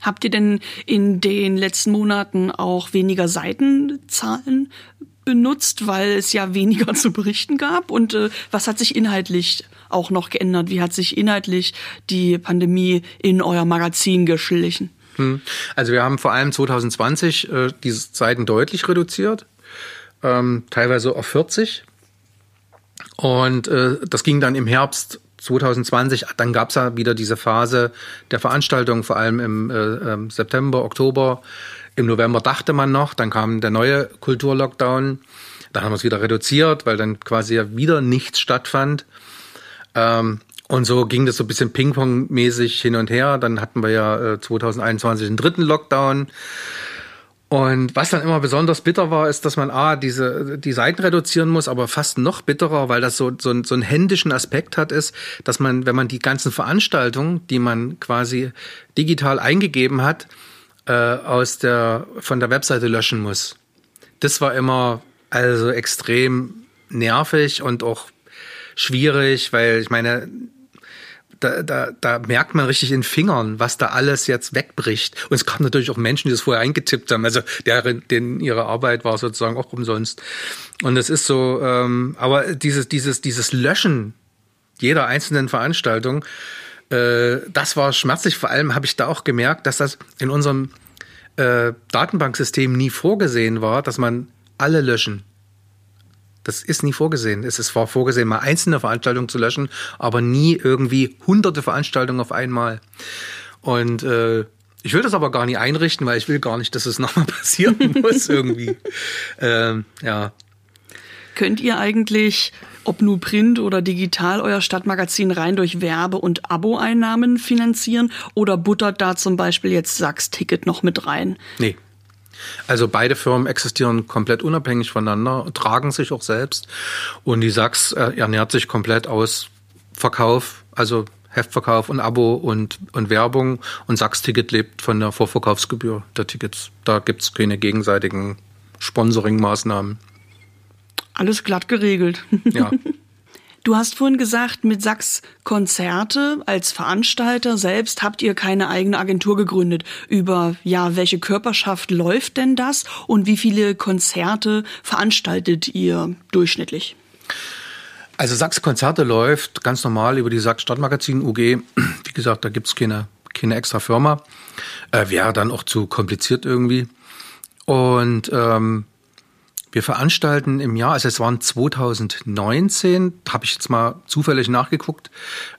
Habt ihr denn in den letzten Monaten auch weniger Seitenzahlen benutzt, weil es ja weniger zu berichten gab? Und äh, was hat sich inhaltlich auch noch geändert? Wie hat sich inhaltlich die Pandemie in euer Magazin geschlichen? Hm. Also wir haben vor allem 2020 äh, diese Seiten deutlich reduziert ähm, teilweise auf 40. Und äh, das ging dann im Herbst 2020, dann gab es ja wieder diese Phase der Veranstaltung, vor allem im äh, ähm, September, Oktober. Im November dachte man noch, dann kam der neue Kulturlockdown. Da haben wir es wieder reduziert, weil dann quasi ja wieder nichts stattfand. Ähm, und so ging das so ein bisschen Ping-Pong-mäßig hin und her. Dann hatten wir ja äh, 2021 den dritten Lockdown. Und was dann immer besonders bitter war, ist, dass man A, diese, die Seiten reduzieren muss, aber fast noch bitterer, weil das so, so, so einen händischen Aspekt hat, ist, dass man, wenn man die ganzen Veranstaltungen, die man quasi digital eingegeben hat, äh, aus der, von der Webseite löschen muss. Das war immer also extrem nervig und auch schwierig, weil ich meine, da, da, da merkt man richtig in Fingern, was da alles jetzt wegbricht. Und es gab natürlich auch Menschen, die das vorher eingetippt haben. Also deren, denen ihre Arbeit war sozusagen auch umsonst. Und es ist so, ähm, aber dieses, dieses, dieses Löschen jeder einzelnen Veranstaltung, äh, das war schmerzlich. Vor allem habe ich da auch gemerkt, dass das in unserem äh, Datenbanksystem nie vorgesehen war, dass man alle löschen. Das ist nie vorgesehen. Es ist zwar vorgesehen, mal einzelne Veranstaltungen zu löschen, aber nie irgendwie hunderte Veranstaltungen auf einmal. Und äh, ich will das aber gar nicht einrichten, weil ich will gar nicht, dass es nochmal passieren muss irgendwie. ähm, ja. Könnt ihr eigentlich, ob nur Print oder digital, euer Stadtmagazin rein durch Werbe- und Abo-Einnahmen finanzieren? Oder buttert da zum Beispiel jetzt Sachs Ticket noch mit rein? Nee, also beide Firmen existieren komplett unabhängig voneinander, tragen sich auch selbst. Und die Sachs äh, ernährt sich komplett aus Verkauf, also Heftverkauf und Abo und, und Werbung. Und Sachs-Ticket lebt von der Vorverkaufsgebühr der Tickets. Da gibt's keine gegenseitigen Sponsoring-Maßnahmen. Alles glatt geregelt. Ja. Du hast vorhin gesagt, mit Sachs Konzerte als Veranstalter selbst habt ihr keine eigene Agentur gegründet. Über, ja, welche Körperschaft läuft denn das und wie viele Konzerte veranstaltet ihr durchschnittlich? Also Sachs Konzerte läuft ganz normal über die Sachs Stadtmagazin UG. Wie gesagt, da gibt's keine, keine extra Firma. Äh, wäre dann auch zu kompliziert irgendwie. Und ähm, wir veranstalten im Jahr, also es waren 2019, habe ich jetzt mal zufällig nachgeguckt,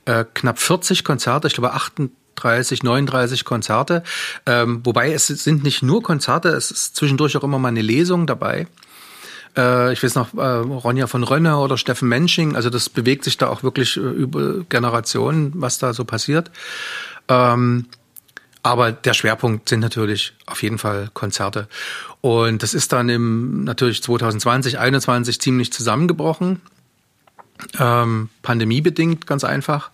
äh, knapp 40 Konzerte, ich glaube 38, 39 Konzerte. Ähm, wobei es sind nicht nur Konzerte, es ist zwischendurch auch immer mal eine Lesung dabei. Äh, ich weiß noch, äh, Ronja von Rönne oder Steffen Mensching, also das bewegt sich da auch wirklich äh, über Generationen, was da so passiert. Ähm, aber der Schwerpunkt sind natürlich auf jeden Fall Konzerte. Und das ist dann im natürlich 2020, 2021 ziemlich zusammengebrochen. Ähm, pandemiebedingt, ganz einfach.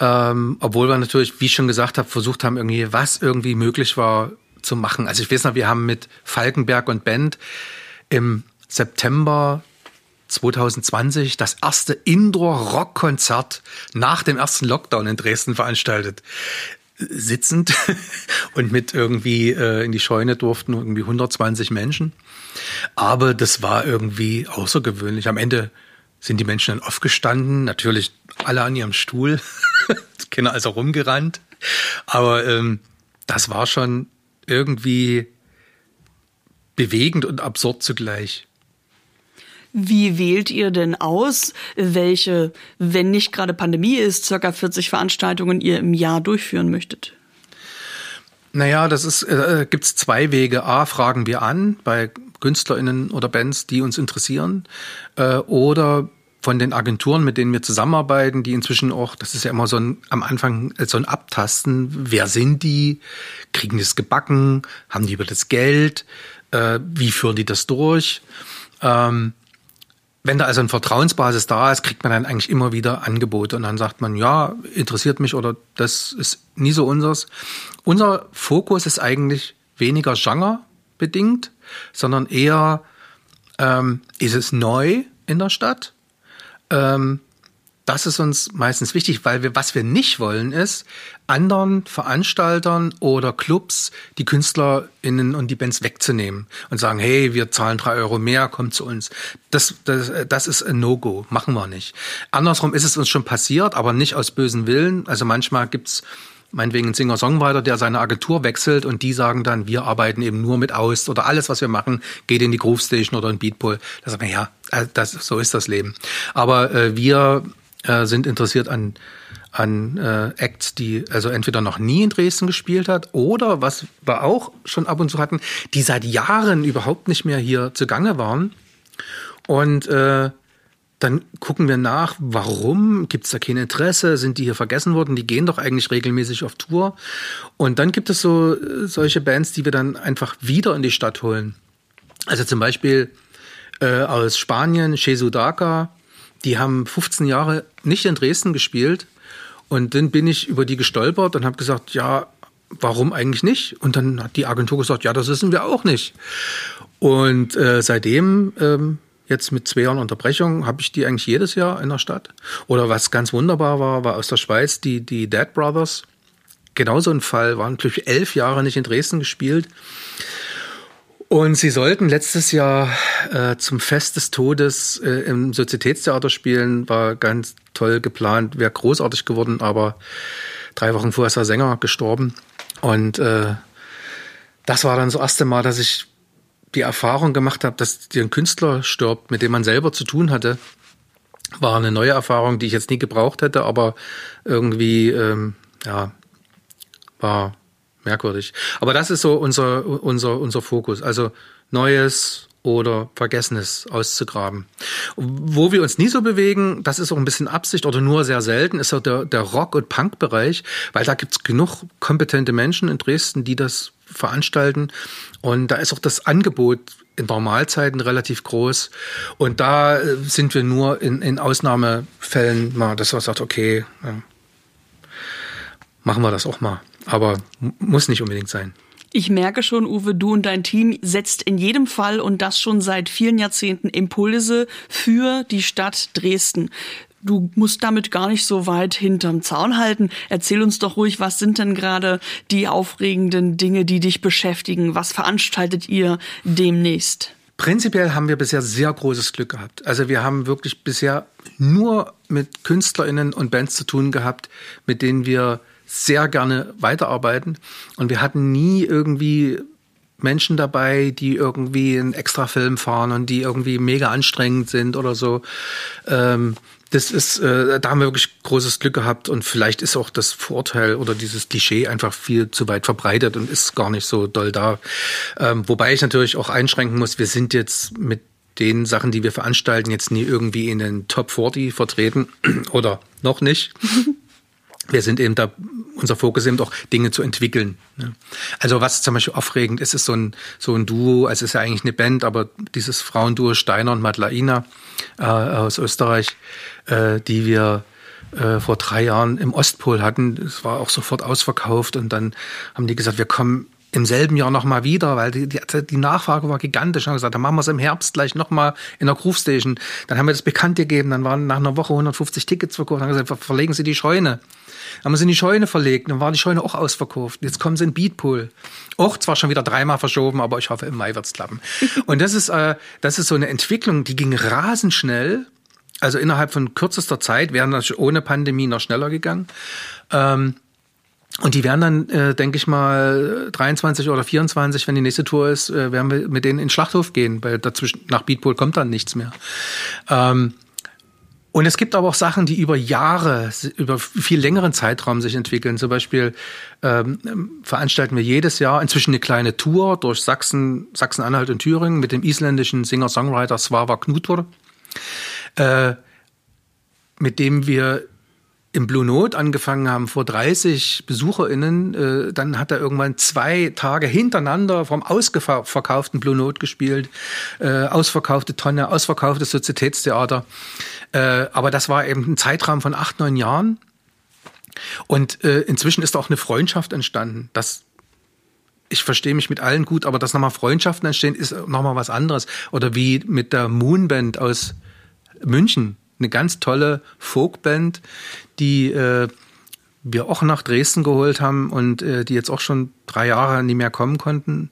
Ähm, obwohl wir natürlich, wie ich schon gesagt habe, versucht haben, irgendwie, was irgendwie möglich war zu machen. Also ich weiß noch, wir haben mit Falkenberg und Band im September 2020 das erste Indoor-Rock-Konzert nach dem ersten Lockdown in Dresden veranstaltet sitzend und mit irgendwie äh, in die Scheune durften irgendwie 120 Menschen. Aber das war irgendwie außergewöhnlich. Am Ende sind die Menschen dann aufgestanden, natürlich alle an ihrem Stuhl, Kinder also rumgerannt. Aber ähm, das war schon irgendwie bewegend und absurd zugleich. Wie wählt ihr denn aus, welche, wenn nicht gerade Pandemie ist, circa 40 Veranstaltungen ihr im Jahr durchführen möchtet? Naja, das ist, äh, gibt es zwei Wege. A, fragen wir an bei KünstlerInnen oder Bands, die uns interessieren. Äh, oder von den Agenturen, mit denen wir zusammenarbeiten, die inzwischen auch, das ist ja immer so ein, am Anfang äh, so ein Abtasten, wer sind die, kriegen die es gebacken, haben die über das Geld, äh, wie führen die das durch? Ähm, wenn da also eine Vertrauensbasis da ist, kriegt man dann eigentlich immer wieder Angebote und dann sagt man, ja, interessiert mich oder das ist nie so unseres. Unser Fokus ist eigentlich weniger Genre bedingt, sondern eher, ähm, ist es neu in der Stadt? Ähm, das ist uns meistens wichtig, weil wir, was wir nicht wollen, ist, anderen Veranstaltern oder Clubs die KünstlerInnen und die Bands wegzunehmen und sagen, hey, wir zahlen drei Euro mehr, kommt zu uns. Das, das, das ist ein No-Go, machen wir nicht. Andersrum ist es uns schon passiert, aber nicht aus bösen Willen. Also manchmal gibt's meinetwegen ein Singer-Songwriter, der seine Agentur wechselt und die sagen dann, wir arbeiten eben nur mit aus oder alles, was wir machen, geht in die Groove Station oder in Beatpool. Da sagt man, ja, äh, das, so ist das Leben. Aber äh, wir äh, sind interessiert an, an äh, Acts, die also entweder noch nie in Dresden gespielt hat oder, was wir auch schon ab und zu hatten, die seit Jahren überhaupt nicht mehr hier zugange waren. Und äh, dann gucken wir nach, warum gibt es da kein Interesse, sind die hier vergessen worden, die gehen doch eigentlich regelmäßig auf Tour. Und dann gibt es so äh, solche Bands, die wir dann einfach wieder in die Stadt holen. Also zum Beispiel äh, aus Spanien, Chesudaka, die haben 15 Jahre nicht in Dresden gespielt. Und dann bin ich über die gestolpert und habe gesagt, ja, warum eigentlich nicht? Und dann hat die Agentur gesagt, ja, das wissen wir auch nicht. Und äh, seitdem, ähm, jetzt mit zwei Jahren Unterbrechung, habe ich die eigentlich jedes Jahr in der Stadt. Oder was ganz wunderbar war, war aus der Schweiz die, die Dead Brothers. Genauso ein Fall, waren glaube ich elf Jahre nicht in Dresden gespielt. Und sie sollten letztes Jahr äh, zum Fest des Todes äh, im Sozietätstheater spielen. War ganz toll geplant, wäre großartig geworden, aber drei Wochen vorher ist der Sänger gestorben. Und äh, das war dann das erste Mal, dass ich die Erfahrung gemacht habe, dass dir ein Künstler stirbt, mit dem man selber zu tun hatte. War eine neue Erfahrung, die ich jetzt nie gebraucht hätte, aber irgendwie, ähm, ja, war merkwürdig. Aber das ist so unser, unser, unser Fokus. Also Neues oder Vergessenes auszugraben. Wo wir uns nie so bewegen, das ist auch ein bisschen Absicht oder nur sehr selten, ist auch der, der Rock- und Punk-Bereich, weil da gibt's genug kompetente Menschen in Dresden, die das veranstalten. Und da ist auch das Angebot in Normalzeiten relativ groß. Und da äh, sind wir nur in, in Ausnahmefällen mal, dass man sagt, okay, ja, machen wir das auch mal aber muss nicht unbedingt sein. Ich merke schon, Uwe, du und dein Team setzt in jedem Fall und das schon seit vielen Jahrzehnten Impulse für die Stadt Dresden. du musst damit gar nicht so weit hinterm Zaun halten. Erzähl uns doch ruhig, was sind denn gerade die aufregenden Dinge, die dich beschäftigen? Was veranstaltet ihr demnächst? Prinzipiell haben wir bisher sehr großes Glück gehabt. Also wir haben wirklich bisher nur mit KünstlerInnen und Bands zu tun gehabt, mit denen wir sehr gerne weiterarbeiten. Und wir hatten nie irgendwie Menschen dabei, die irgendwie einen extra Film fahren und die irgendwie mega anstrengend sind oder so. Ähm, das ist, äh, da haben wir wirklich großes Glück gehabt und vielleicht ist auch das Vorteil oder dieses Klischee einfach viel zu weit verbreitet und ist gar nicht so doll da. Ähm, wobei ich natürlich auch einschränken muss, wir sind jetzt mit den Sachen, die wir veranstalten, jetzt nie irgendwie in den Top 40 vertreten oder noch nicht. wir sind eben da, unser Fokus eben auch Dinge zu entwickeln. Ne? Also was zum Beispiel aufregend ist, ist so ein, so ein Duo, also es ist ja eigentlich eine Band, aber dieses Frauenduo Steiner und Madlaina äh, aus Österreich, äh, die wir äh, vor drei Jahren im Ostpol hatten. Es war auch sofort ausverkauft und dann haben die gesagt, wir kommen im selben Jahr nochmal wieder, weil die, die, die, Nachfrage war gigantisch. Haben gesagt, dann machen wir es im Herbst gleich nochmal in der Groove Station. Dann haben wir das bekannt gegeben, dann waren nach einer Woche 150 Tickets verkauft. Dann haben gesagt, verlegen Sie die Scheune. Haben wir sie in die Scheune verlegt, dann war die Scheune auch ausverkauft. Jetzt kommen sie in Beatpool. Auch zwar schon wieder dreimal verschoben, aber ich hoffe, im Mai wird's klappen. Und das ist, äh, das ist so eine Entwicklung, die ging rasend schnell. Also innerhalb von kürzester Zeit wären das ohne Pandemie noch schneller gegangen. Ähm, und die werden dann, äh, denke ich mal, 23 oder 24, wenn die nächste Tour ist, äh, werden wir mit denen in den Schlachthof gehen, weil dazwischen nach Beatpool kommt dann nichts mehr. Ähm, und es gibt aber auch Sachen, die über Jahre, über viel längeren Zeitraum sich entwickeln. Zum Beispiel ähm, veranstalten wir jedes Jahr inzwischen eine kleine Tour durch Sachsen, Sachsen-Anhalt und Thüringen mit dem isländischen Singer-Songwriter Svava Knutur, äh, mit dem wir im Blue Note angefangen haben vor 30 BesucherInnen, äh, dann hat er irgendwann zwei Tage hintereinander vom ausverkauften Blue Note gespielt, äh, ausverkaufte Tonne, ausverkauftes Sozietätstheater. Äh, aber das war eben ein Zeitraum von acht, neun Jahren. Und äh, inzwischen ist auch eine Freundschaft entstanden. Das ich verstehe mich mit allen gut, aber dass nochmal Freundschaften entstehen, ist nochmal was anderes. Oder wie mit der Moonband aus München eine ganz tolle Folkband, die äh, wir auch nach Dresden geholt haben und äh, die jetzt auch schon drei Jahre nie mehr kommen konnten.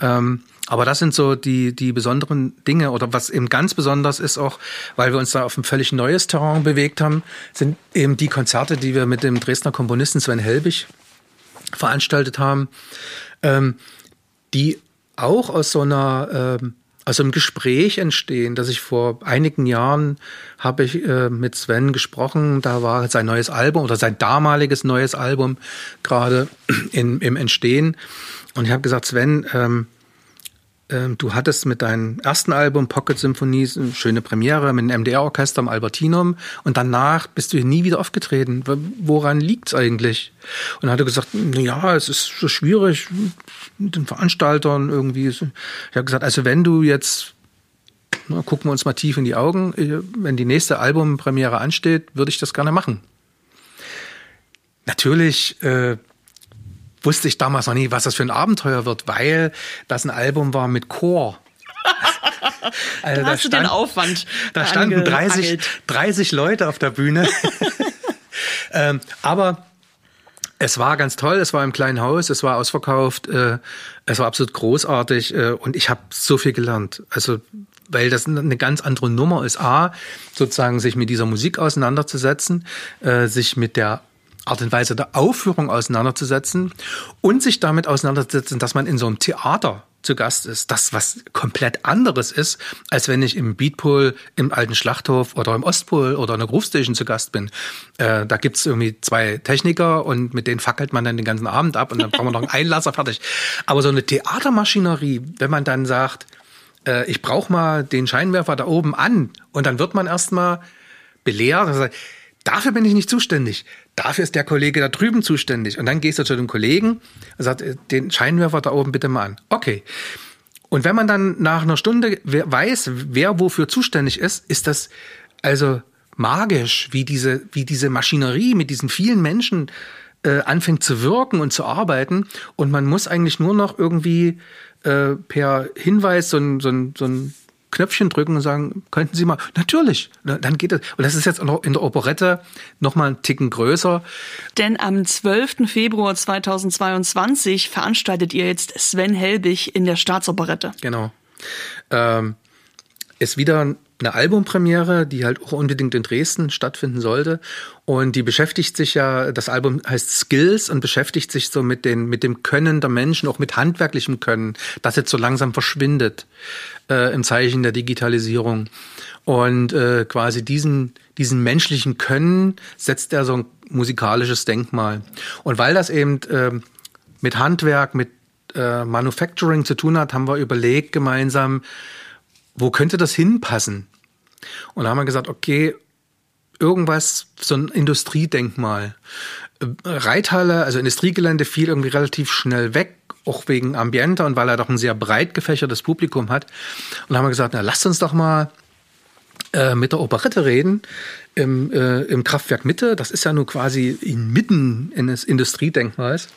Ähm, aber das sind so die, die besonderen Dinge oder was eben ganz besonders ist auch, weil wir uns da auf ein völlig neues Terrain bewegt haben, sind eben die Konzerte, die wir mit dem Dresdner Komponisten Sven Helbig veranstaltet haben, ähm, die auch aus so einer ähm, also im Gespräch entstehen, dass ich vor einigen Jahren habe ich äh, mit Sven gesprochen, da war sein neues Album oder sein damaliges neues Album gerade im Entstehen und ich habe gesagt, Sven, ähm, ähm, du hattest mit deinem ersten Album Pocket Symphony eine schöne Premiere mit dem MDR-Orchester am Albertinum und danach bist du hier nie wieder aufgetreten. Woran liegt's eigentlich? Und dann hat er gesagt, ja, es ist so schwierig mit den Veranstaltern irgendwie. Ich habe gesagt, also wenn du jetzt na, gucken wir uns mal tief in die Augen. Wenn die nächste Albumpremiere ansteht, würde ich das gerne machen. Natürlich äh, wusste ich damals noch nie, was das für ein Abenteuer wird, weil das ein Album war mit Chor. also da hast stand, du den Aufwand. Da standen 30, 30 Leute auf der Bühne. ähm, aber es war ganz toll, es war im kleinen Haus, es war ausverkauft, äh, es war absolut großartig äh, und ich habe so viel gelernt. Also weil das eine ganz andere Nummer ist. A, sozusagen sich mit dieser Musik auseinanderzusetzen, äh, sich mit der Art und Weise der Aufführung auseinanderzusetzen und sich damit auseinanderzusetzen, dass man in so einem Theater zu Gast ist, das was komplett anderes ist, als wenn ich im Beatpool, im alten Schlachthof oder im Ostpol oder in der Groove Station zu Gast bin. Äh, da gibt's irgendwie zwei Techniker und mit denen fackelt man dann den ganzen Abend ab und dann braucht man noch einen Einlasser fertig. Aber so eine Theatermaschinerie, wenn man dann sagt, äh, ich brauche mal den Scheinwerfer da oben an und dann wird man erstmal belehrt. Also, Dafür bin ich nicht zuständig. Dafür ist der Kollege da drüben zuständig. Und dann gehst du zu dem Kollegen und sagst, äh, den Scheinwerfer da oben bitte mal an. Okay. Und wenn man dann nach einer Stunde weiß, wer wofür zuständig ist, ist das also magisch, wie diese, wie diese Maschinerie mit diesen vielen Menschen äh, anfängt zu wirken und zu arbeiten. Und man muss eigentlich nur noch irgendwie äh, per Hinweis so ein, so ein, so ein Knöpfchen drücken und sagen, könnten Sie mal, natürlich, dann geht das. Und das ist jetzt in der Operette noch mal einen Ticken größer. Denn am 12. Februar 2022 veranstaltet ihr jetzt Sven Helbig in der Staatsoperette. Genau. Ähm, ist wieder eine Albumpremiere, die halt auch unbedingt in Dresden stattfinden sollte. Und die beschäftigt sich ja, das Album heißt Skills und beschäftigt sich so mit, den, mit dem Können der Menschen, auch mit handwerklichem Können, das jetzt so langsam verschwindet äh, im Zeichen der Digitalisierung. Und äh, quasi diesen, diesen menschlichen Können setzt er so ein musikalisches Denkmal. Und weil das eben äh, mit Handwerk, mit äh, Manufacturing zu tun hat, haben wir überlegt gemeinsam, wo könnte das hinpassen? Und da haben wir gesagt, okay, irgendwas, so ein Industriedenkmal. Reithalle, also Industriegelände fiel irgendwie relativ schnell weg, auch wegen Ambiente und weil er doch ein sehr breit gefächertes Publikum hat. Und da haben wir gesagt, na, lasst uns doch mal äh, mit der Operette reden im, äh, im Kraftwerk Mitte. Das ist ja nur quasi inmitten eines Industriedenkmals.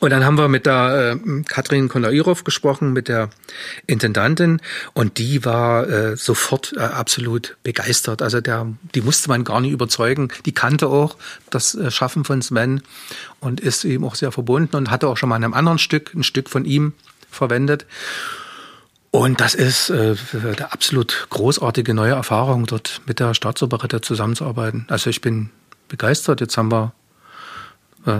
Und dann haben wir mit der äh, Katrin Kondairov gesprochen, mit der Intendantin, und die war äh, sofort äh, absolut begeistert. Also der, die musste man gar nicht überzeugen. Die kannte auch das äh, Schaffen von Sven und ist ihm auch sehr verbunden und hatte auch schon mal in einem anderen Stück ein Stück von ihm verwendet. Und das ist äh, eine absolut großartige neue Erfahrung, dort mit der Staatsoperette zusammenzuarbeiten. Also ich bin begeistert. Jetzt haben wir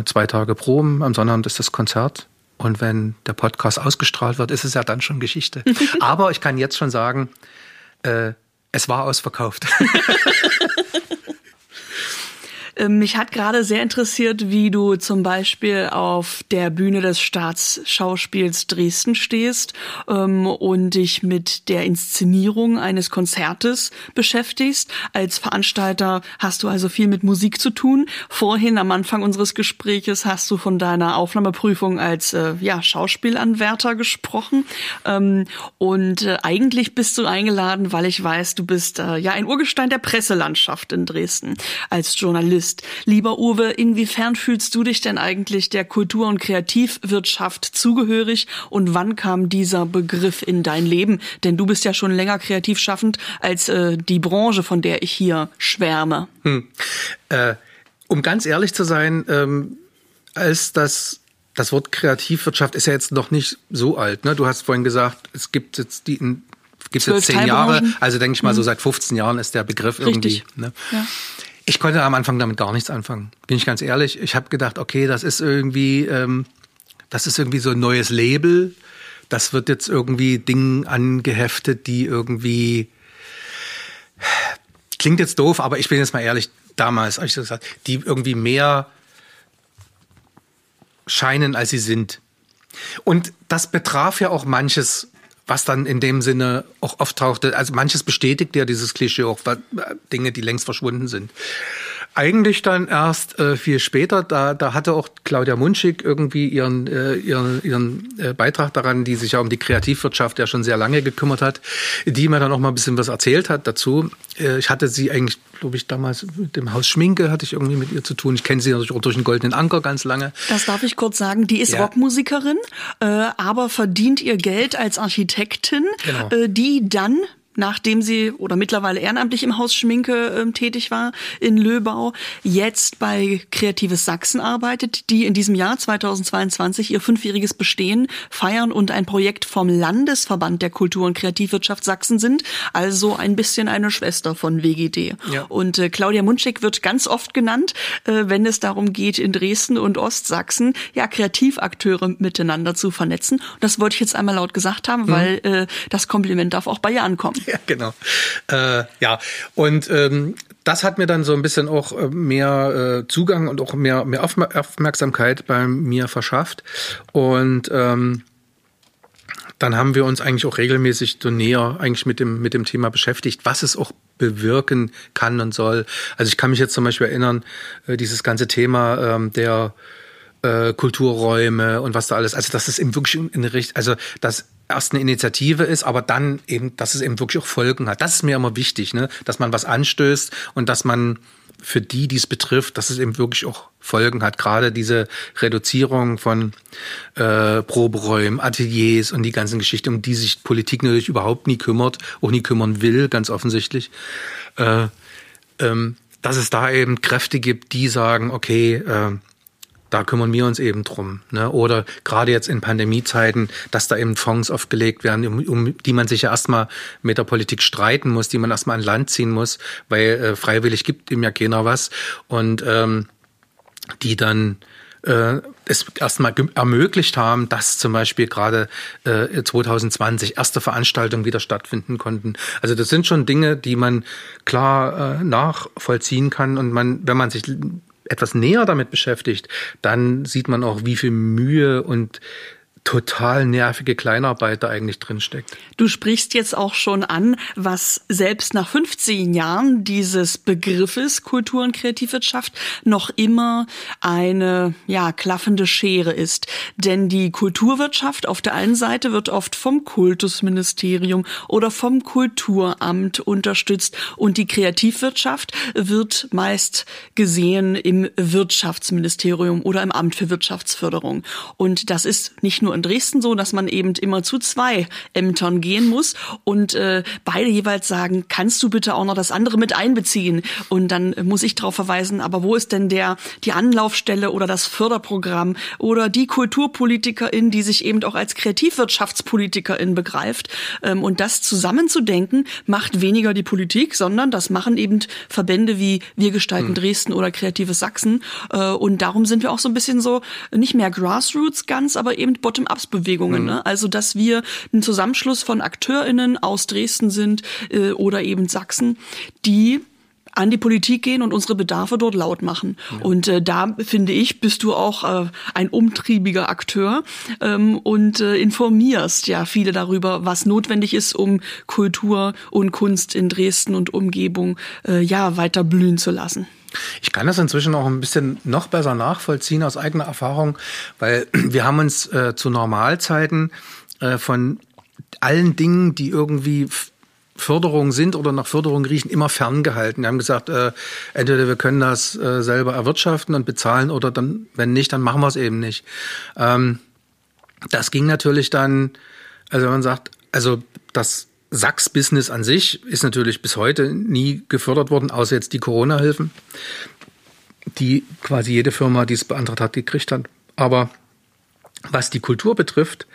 zwei Tage Proben, am Sonnabend ist das Konzert. Und wenn der Podcast ausgestrahlt wird, ist es ja dann schon Geschichte. Aber ich kann jetzt schon sagen, äh, es war ausverkauft. Ähm, mich hat gerade sehr interessiert, wie du zum Beispiel auf der Bühne des Staatsschauspiels Dresden stehst ähm, und dich mit der Inszenierung eines Konzertes beschäftigst. Als Veranstalter hast du also viel mit Musik zu tun. Vorhin am Anfang unseres Gespräches hast du von deiner Aufnahmeprüfung als äh, ja, Schauspielanwärter gesprochen. Ähm, und äh, eigentlich bist du eingeladen, weil ich weiß, du bist äh, ja ein Urgestein der Presselandschaft in Dresden als Journalist bist. Lieber Uwe, inwiefern fühlst du dich denn eigentlich der Kultur- und Kreativwirtschaft zugehörig und wann kam dieser Begriff in dein Leben? Denn du bist ja schon länger kreativ schaffend als äh, die Branche, von der ich hier schwärme. Hm. Äh, um ganz ehrlich zu sein, ähm, als das das Wort Kreativwirtschaft ist ja jetzt noch nicht so alt. Ne? Du hast vorhin gesagt, es gibt jetzt die gibt jetzt zehn Jahre, also denke ich mal, so mhm. seit 15 Jahren ist der Begriff Richtig. irgendwie. Ne? Ja. Ich konnte am Anfang damit gar nichts anfangen, bin ich ganz ehrlich. Ich habe gedacht, okay, das ist irgendwie, ähm, das ist irgendwie so ein neues Label. Das wird jetzt irgendwie Dingen angeheftet, die irgendwie klingt jetzt doof, aber ich bin jetzt mal ehrlich, damals habe ich so gesagt, die irgendwie mehr scheinen, als sie sind. Und das betraf ja auch manches was dann in dem Sinne auch auftauchte. Also manches bestätigt ja dieses Klischee auch, Dinge, die längst verschwunden sind. Eigentlich dann erst äh, viel später, da, da hatte auch Claudia Munschig irgendwie ihren, äh, ihren, ihren äh, Beitrag daran, die sich ja um die Kreativwirtschaft ja schon sehr lange gekümmert hat, die mir dann auch mal ein bisschen was erzählt hat dazu. Äh, ich hatte sie eigentlich, glaube ich, damals mit dem Haus Schminke hatte ich irgendwie mit ihr zu tun. Ich kenne sie natürlich auch durch den Goldenen Anker ganz lange. Das darf ich kurz sagen. Die ist ja. Rockmusikerin, äh, aber verdient ihr Geld als Architektin, genau. äh, die dann nachdem sie oder mittlerweile ehrenamtlich im Haus Schminke äh, tätig war in Löbau, jetzt bei Kreatives Sachsen arbeitet, die in diesem Jahr 2022 ihr fünfjähriges Bestehen feiern und ein Projekt vom Landesverband der Kultur- und Kreativwirtschaft Sachsen sind, also ein bisschen eine Schwester von WGD. Ja. Und äh, Claudia Munschek wird ganz oft genannt, äh, wenn es darum geht, in Dresden und Ostsachsen ja Kreativakteure miteinander zu vernetzen. Und das wollte ich jetzt einmal laut gesagt haben, mhm. weil äh, das Kompliment darf auch bei ihr ankommen. Ja, genau. Äh, ja, und ähm, das hat mir dann so ein bisschen auch äh, mehr äh, Zugang und auch mehr, mehr Aufmerksamkeit bei mir verschafft. Und ähm, dann haben wir uns eigentlich auch regelmäßig so näher eigentlich mit dem, mit dem Thema beschäftigt, was es auch bewirken kann und soll. Also ich kann mich jetzt zum Beispiel erinnern, äh, dieses ganze Thema ähm, der äh, Kulturräume und was da alles, also das ist eben wirklich in Richtung, also das erst eine Initiative ist, aber dann eben, dass es eben wirklich auch Folgen hat. Das ist mir immer wichtig, ne? dass man was anstößt und dass man für die, die es betrifft, dass es eben wirklich auch Folgen hat. Gerade diese Reduzierung von äh, Proberäumen, Ateliers und die ganzen Geschichten, um die sich Politik natürlich überhaupt nie kümmert, auch nie kümmern will, ganz offensichtlich. Äh, ähm, dass es da eben Kräfte gibt, die sagen, okay, äh, da kümmern wir uns eben drum. Ne? Oder gerade jetzt in Pandemiezeiten, dass da eben Fonds aufgelegt werden, um, um die man sich ja erstmal mit der Politik streiten muss, die man erstmal an Land ziehen muss, weil äh, freiwillig gibt ihm ja keiner was. Und ähm, die dann äh, es erstmal ermöglicht haben, dass zum Beispiel gerade äh, 2020 erste Veranstaltungen wieder stattfinden konnten. Also das sind schon Dinge, die man klar äh, nachvollziehen kann und man, wenn man sich etwas näher damit beschäftigt, dann sieht man auch, wie viel Mühe und total nervige Kleinarbeit da eigentlich drinsteckt. Du sprichst jetzt auch schon an, was selbst nach 15 Jahren dieses Begriffes Kultur- und Kreativwirtschaft noch immer eine ja, klaffende Schere ist. Denn die Kulturwirtschaft auf der einen Seite wird oft vom Kultusministerium oder vom Kulturamt unterstützt und die Kreativwirtschaft wird meist gesehen im Wirtschaftsministerium oder im Amt für Wirtschaftsförderung. Und das ist nicht nur nur in Dresden so, dass man eben immer zu zwei Ämtern gehen muss und äh, beide jeweils sagen, kannst du bitte auch noch das andere mit einbeziehen? Und dann muss ich darauf verweisen, aber wo ist denn der die Anlaufstelle oder das Förderprogramm oder die Kulturpolitikerin, die sich eben auch als Kreativwirtschaftspolitikerin begreift? Ähm, und das zusammenzudenken macht weniger die Politik, sondern das machen eben Verbände wie Wir gestalten hm. Dresden oder Kreatives Sachsen. Äh, und darum sind wir auch so ein bisschen so nicht mehr Grassroots ganz, aber eben Bottom Bottom-Ups-Bewegungen. Mhm. Ne? Also, dass wir ein Zusammenschluss von AkteurInnen aus Dresden sind äh, oder eben Sachsen, die an die Politik gehen und unsere Bedarfe dort laut machen. Ja. Und äh, da finde ich, bist du auch äh, ein umtriebiger Akteur ähm, und äh, informierst ja viele darüber, was notwendig ist, um Kultur und Kunst in Dresden und Umgebung äh, ja weiter blühen zu lassen. Ich kann das inzwischen auch ein bisschen noch besser nachvollziehen aus eigener Erfahrung, weil wir haben uns äh, zu Normalzeiten äh, von allen Dingen, die irgendwie Förderung sind oder nach Förderung riechen, immer ferngehalten. Wir haben gesagt, äh, entweder wir können das äh, selber erwirtschaften und bezahlen oder dann, wenn nicht, dann machen wir es eben nicht. Ähm, das ging natürlich dann, also wenn man sagt, also das Sachs-Business an sich ist natürlich bis heute nie gefördert worden, außer jetzt die Corona-Hilfen, die quasi jede Firma, die es beantragt hat, gekriegt hat. Aber was die Kultur betrifft,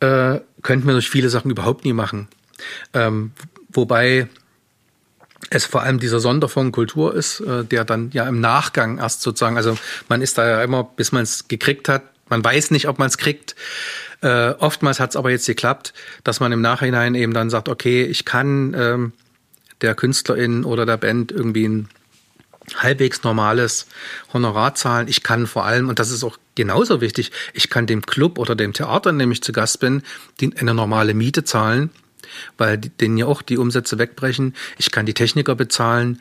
äh, könnten wir durch viele Sachen überhaupt nie machen. Ähm, wobei es vor allem dieser Sonderfonds Kultur ist, äh, der dann ja im Nachgang erst sozusagen, also man ist da ja immer, bis man es gekriegt hat, man weiß nicht, ob man es kriegt. Äh, oftmals hat es aber jetzt geklappt, dass man im Nachhinein eben dann sagt, okay, ich kann ähm, der Künstlerin oder der Band irgendwie ein halbwegs normales Honorar zahlen. Ich kann vor allem, und das ist auch genauso wichtig, ich kann dem Club oder dem Theater, in dem ich zu Gast bin, die, eine normale Miete zahlen, weil denen ja auch die Umsätze wegbrechen. Ich kann die Techniker bezahlen.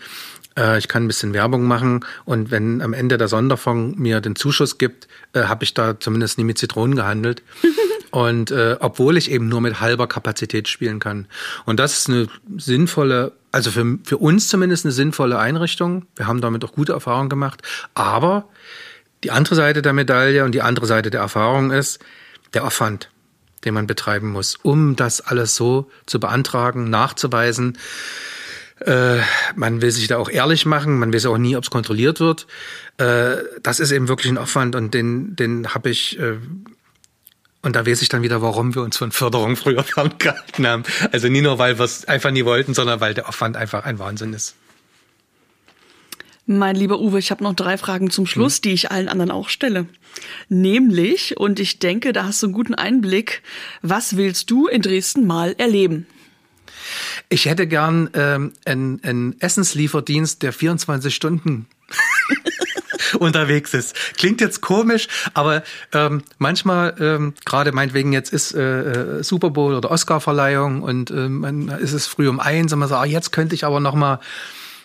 Äh, ich kann ein bisschen Werbung machen und wenn am Ende der Sonderfonds mir den Zuschuss gibt, äh, habe ich da zumindest nie mit Zitronen gehandelt. Und äh, obwohl ich eben nur mit halber Kapazität spielen kann. Und das ist eine sinnvolle, also für, für uns zumindest eine sinnvolle Einrichtung. Wir haben damit auch gute Erfahrungen gemacht. Aber die andere Seite der Medaille und die andere Seite der Erfahrung ist der Aufwand, den man betreiben muss, um das alles so zu beantragen, nachzuweisen. Äh, man will sich da auch ehrlich machen, man weiß auch nie, ob es kontrolliert wird. Äh, das ist eben wirklich ein Aufwand und den, den habe ich äh, und da weiß ich dann wieder, warum wir uns von Förderung früher ferngehalten haben. Also nie nur, weil wir es einfach nie wollten, sondern weil der Aufwand einfach ein Wahnsinn ist. Mein lieber Uwe, ich habe noch drei Fragen zum Schluss, hm. die ich allen anderen auch stelle. Nämlich, und ich denke, da hast du einen guten Einblick, was willst du in Dresden mal erleben? Ich hätte gern ähm, einen, einen Essenslieferdienst, der 24 Stunden unterwegs ist. Klingt jetzt komisch, aber ähm, manchmal, ähm, gerade meinetwegen jetzt ist äh, äh, Super Bowl oder Oscar-Verleihung und äh, man ist es früh um eins und man sagt, ah, jetzt könnte ich aber noch mal,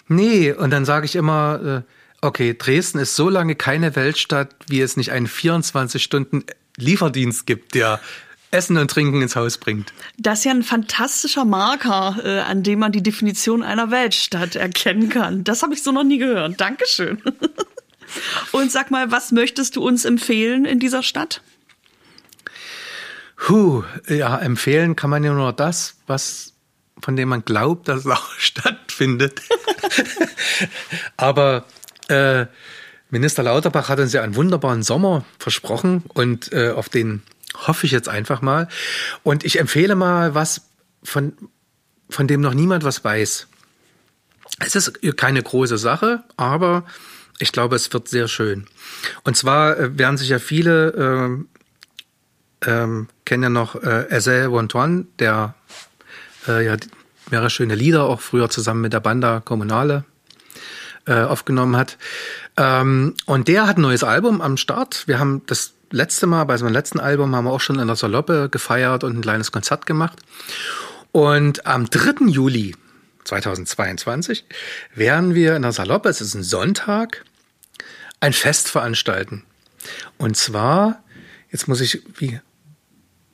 nee, und dann sage ich immer, äh, okay, Dresden ist so lange keine Weltstadt, wie es nicht einen 24 Stunden Lieferdienst gibt, der Essen und Trinken ins Haus bringt. Das ist ja ein fantastischer Marker, äh, an dem man die Definition einer Weltstadt erkennen kann. Das habe ich so noch nie gehört. Dankeschön. und sag mal, was möchtest du uns empfehlen in dieser Stadt? Huh, ja, empfehlen kann man ja nur das, was von dem man glaubt, dass es auch stattfindet. Aber äh, Minister Lauterbach hat uns ja einen wunderbaren Sommer versprochen und äh, auf den hoffe ich jetzt einfach mal. Und ich empfehle mal was, von, von dem noch niemand was weiß. Es ist keine große Sache, aber ich glaube, es wird sehr schön. Und zwar äh, werden sich ja viele äh, ähm, kennen ja noch äh, Eze Wontuan, der äh, ja mehrere schöne Lieder auch früher zusammen mit der Banda Kommunale äh, aufgenommen hat. Ähm, und der hat ein neues Album am Start. Wir haben das letzte Mal, bei seinem letzten Album, haben wir auch schon in der Saloppe gefeiert und ein kleines Konzert gemacht. Und am 3. Juli 2022 werden wir in der Saloppe, es ist ein Sonntag, ein Fest veranstalten. Und zwar, jetzt muss ich, wie,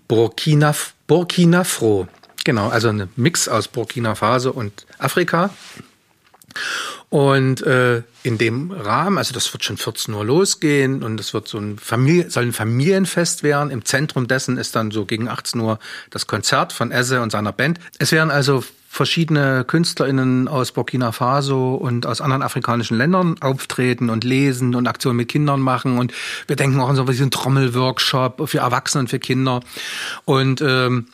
Burkina, Burkina Fro. Genau, also ein Mix aus Burkina Faso und Afrika. Und äh, in dem Rahmen, also das wird schon 14 Uhr losgehen und es wird so ein Familie, soll ein Familienfest werden. Im Zentrum dessen ist dann so gegen 18 Uhr das Konzert von Esse und seiner Band. Es werden also verschiedene KünstlerInnen aus Burkina Faso und aus anderen afrikanischen Ländern auftreten und lesen und Aktionen mit Kindern machen. Und wir denken auch an so einen Trommelworkshop für Erwachsene und für Kinder. Und ähm,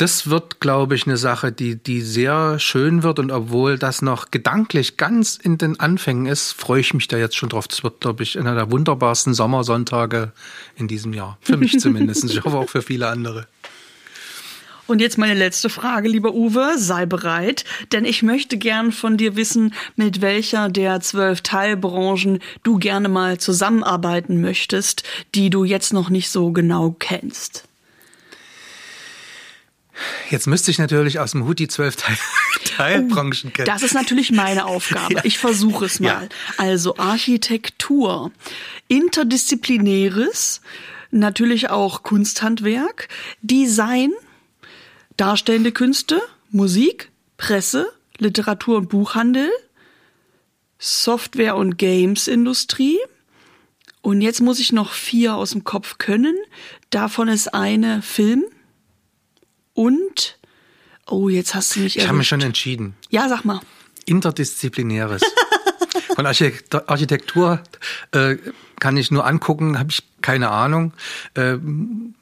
das wird, glaube ich, eine Sache, die, die sehr schön wird. Und obwohl das noch gedanklich ganz in den Anfängen ist, freue ich mich da jetzt schon drauf. Das wird, glaube ich, einer der wunderbarsten Sommersonntage in diesem Jahr. Für mich zumindest. Ich hoffe auch für viele andere. Und jetzt meine letzte Frage, lieber Uwe, sei bereit, denn ich möchte gern von dir wissen, mit welcher der zwölf Teilbranchen du gerne mal zusammenarbeiten möchtest, die du jetzt noch nicht so genau kennst. Jetzt müsste ich natürlich aus dem Hut die zwölf Teil Teilbranchen kennen. Das ist natürlich meine Aufgabe. Ja. Ich versuche es mal. Ja. Also Architektur, interdisziplinäres, natürlich auch Kunsthandwerk, Design, darstellende Künste, Musik, Presse, Literatur und Buchhandel, Software- und Games-Industrie. Und jetzt muss ich noch vier aus dem Kopf können. Davon ist eine Film, und, oh, jetzt hast du mich Ich habe mich schon entschieden. Ja, sag mal. Interdisziplinäres. Von Architektur äh, kann ich nur angucken, habe ich keine Ahnung. Äh,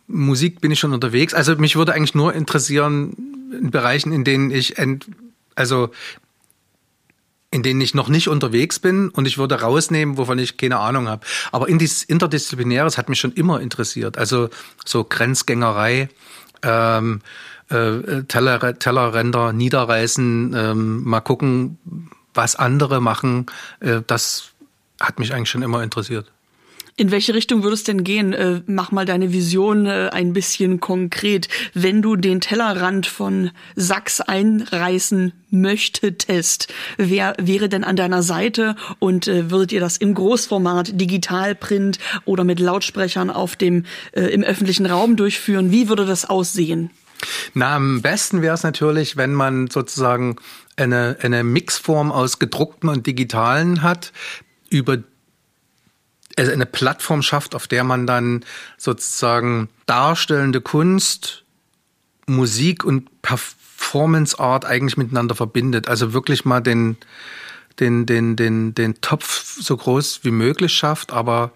Musik bin ich schon unterwegs. Also mich würde eigentlich nur interessieren in Bereichen, in denen ich ent, also in denen ich noch nicht unterwegs bin und ich würde rausnehmen, wovon ich keine Ahnung habe. Aber in dieses Interdisziplinäres hat mich schon immer interessiert. Also so Grenzgängerei, ähm, äh, Teller, Tellerränder niederreißen, ähm, mal gucken, was andere machen. Äh, das hat mich eigentlich schon immer interessiert. In welche Richtung würde es denn gehen? Äh, mach mal deine Vision äh, ein bisschen konkret. Wenn du den Tellerrand von Sachs einreißen möchtetest, wer wäre denn an deiner Seite und äh, würdet ihr das im Großformat, Digitalprint oder mit Lautsprechern auf dem, äh, im öffentlichen Raum durchführen? Wie würde das aussehen? Na, am besten wäre es natürlich, wenn man sozusagen eine, eine Mixform aus gedruckten und digitalen hat, über also eine Plattform schafft, auf der man dann sozusagen darstellende Kunst, Musik und Performance Art eigentlich miteinander verbindet. Also wirklich mal den, den, den, den, den Topf so groß wie möglich schafft, aber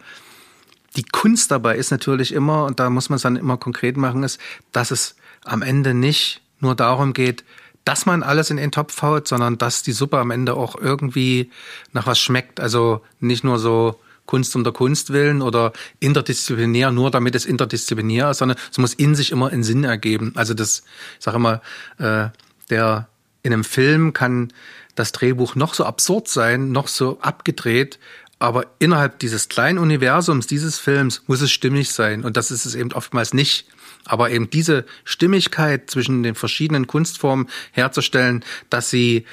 die Kunst dabei ist natürlich immer, und da muss man es dann immer konkret machen, ist, dass es am Ende nicht nur darum geht, dass man alles in den Topf haut, sondern dass die Suppe am Ende auch irgendwie nach was schmeckt. Also nicht nur so Kunst um der Kunst willen oder interdisziplinär nur damit es interdisziplinär ist, sondern es muss in sich immer einen Sinn ergeben. Also das, ich sage immer, äh, der in einem Film kann das Drehbuch noch so absurd sein, noch so abgedreht, aber innerhalb dieses kleinen Universums dieses Films muss es stimmig sein und das ist es eben oftmals nicht. Aber eben diese Stimmigkeit zwischen den verschiedenen Kunstformen herzustellen, dass sie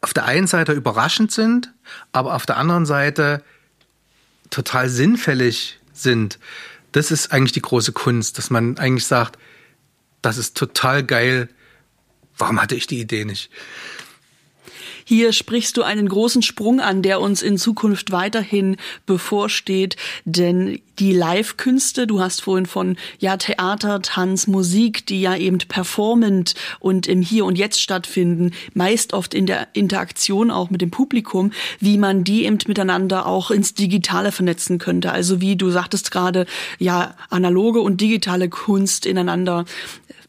auf der einen Seite überraschend sind, aber auf der anderen Seite total sinnfällig sind. das ist eigentlich die große Kunst, dass man eigentlich sagt, das ist total geil. Warum hatte ich die Idee nicht? Hier sprichst du einen großen Sprung an, der uns in Zukunft weiterhin bevorsteht, denn die Live-Künste, du hast vorhin von ja Theater, Tanz, Musik, die ja eben performend und im Hier und Jetzt stattfinden, meist oft in der Interaktion auch mit dem Publikum, wie man die eben miteinander auch ins Digitale vernetzen könnte. Also wie du sagtest gerade, ja analoge und digitale Kunst ineinander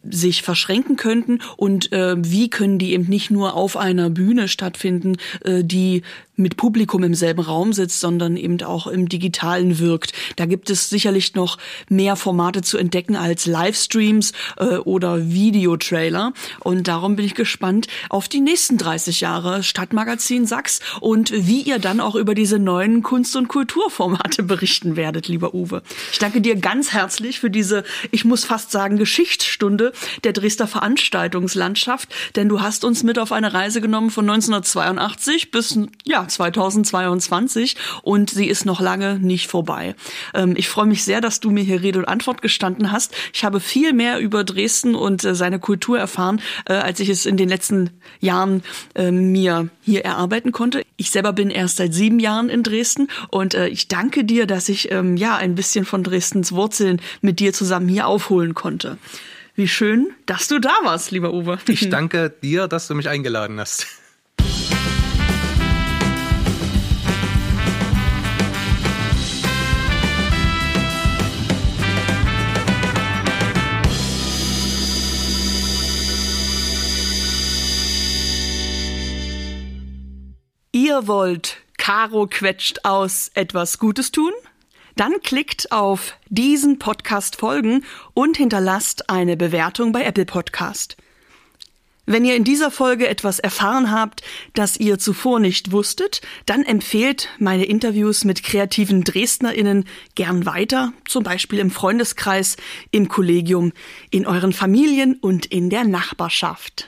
sich verschränken könnten. Und äh, wie können die eben nicht nur auf einer Bühne stattfinden, äh, die mit Publikum im selben Raum sitzt, sondern eben auch im Digitalen wirkt. Da gibt es sicherlich noch mehr Formate zu entdecken als Livestreams äh, oder Videotrailer. Und darum bin ich gespannt auf die nächsten 30 Jahre Stadtmagazin Sachs und wie ihr dann auch über diese neuen Kunst- und Kulturformate berichten werdet, lieber Uwe. Ich danke dir ganz herzlich für diese, ich muss fast sagen, Geschichtsstunde der Dresdner Veranstaltungslandschaft, denn du hast uns mit auf eine Reise genommen von 1982 bis ja 2022 und sie ist noch lange nicht vorbei. Ähm, ich freue mich sehr, dass du mir hier Rede und Antwort gestanden hast. Ich habe viel mehr über Dresden und äh, seine Kultur erfahren, äh, als ich es in den letzten Jahren äh, mir hier erarbeiten konnte. Ich selber bin erst seit sieben Jahren in Dresden und äh, ich danke dir, dass ich ähm, ja ein bisschen von Dresdens Wurzeln mit dir zusammen hier aufholen konnte. Wie schön, dass du da warst, lieber Uwe. Ich danke dir, dass du mich eingeladen hast. Wollt Caro quetscht aus etwas Gutes tun? Dann klickt auf diesen Podcast folgen und hinterlasst eine Bewertung bei Apple Podcast. Wenn ihr in dieser Folge etwas erfahren habt, das ihr zuvor nicht wusstet, dann empfehlt meine Interviews mit kreativen Dresdnerinnen gern weiter, zum Beispiel im Freundeskreis, im Kollegium, in euren Familien und in der Nachbarschaft.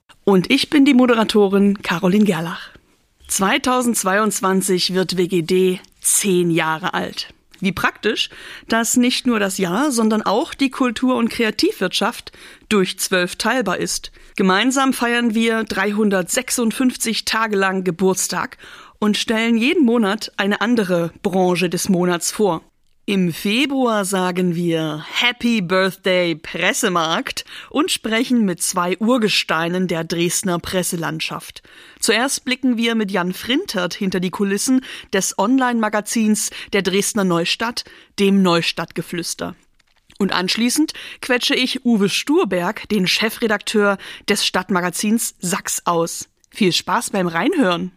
Und ich bin die Moderatorin Caroline Gerlach. 2022 wird WGD zehn Jahre alt. Wie praktisch, dass nicht nur das Jahr, sondern auch die Kultur- und Kreativwirtschaft durch zwölf teilbar ist. Gemeinsam feiern wir 356 Tage lang Geburtstag und stellen jeden Monat eine andere Branche des Monats vor. Im Februar sagen wir Happy Birthday Pressemarkt und sprechen mit zwei Urgesteinen der Dresdner Presselandschaft. Zuerst blicken wir mit Jan Frintert hinter die Kulissen des Online-Magazins der Dresdner Neustadt, dem Neustadtgeflüster. Und anschließend quetsche ich Uwe Sturberg, den Chefredakteur des Stadtmagazins Sachs aus. Viel Spaß beim Reinhören!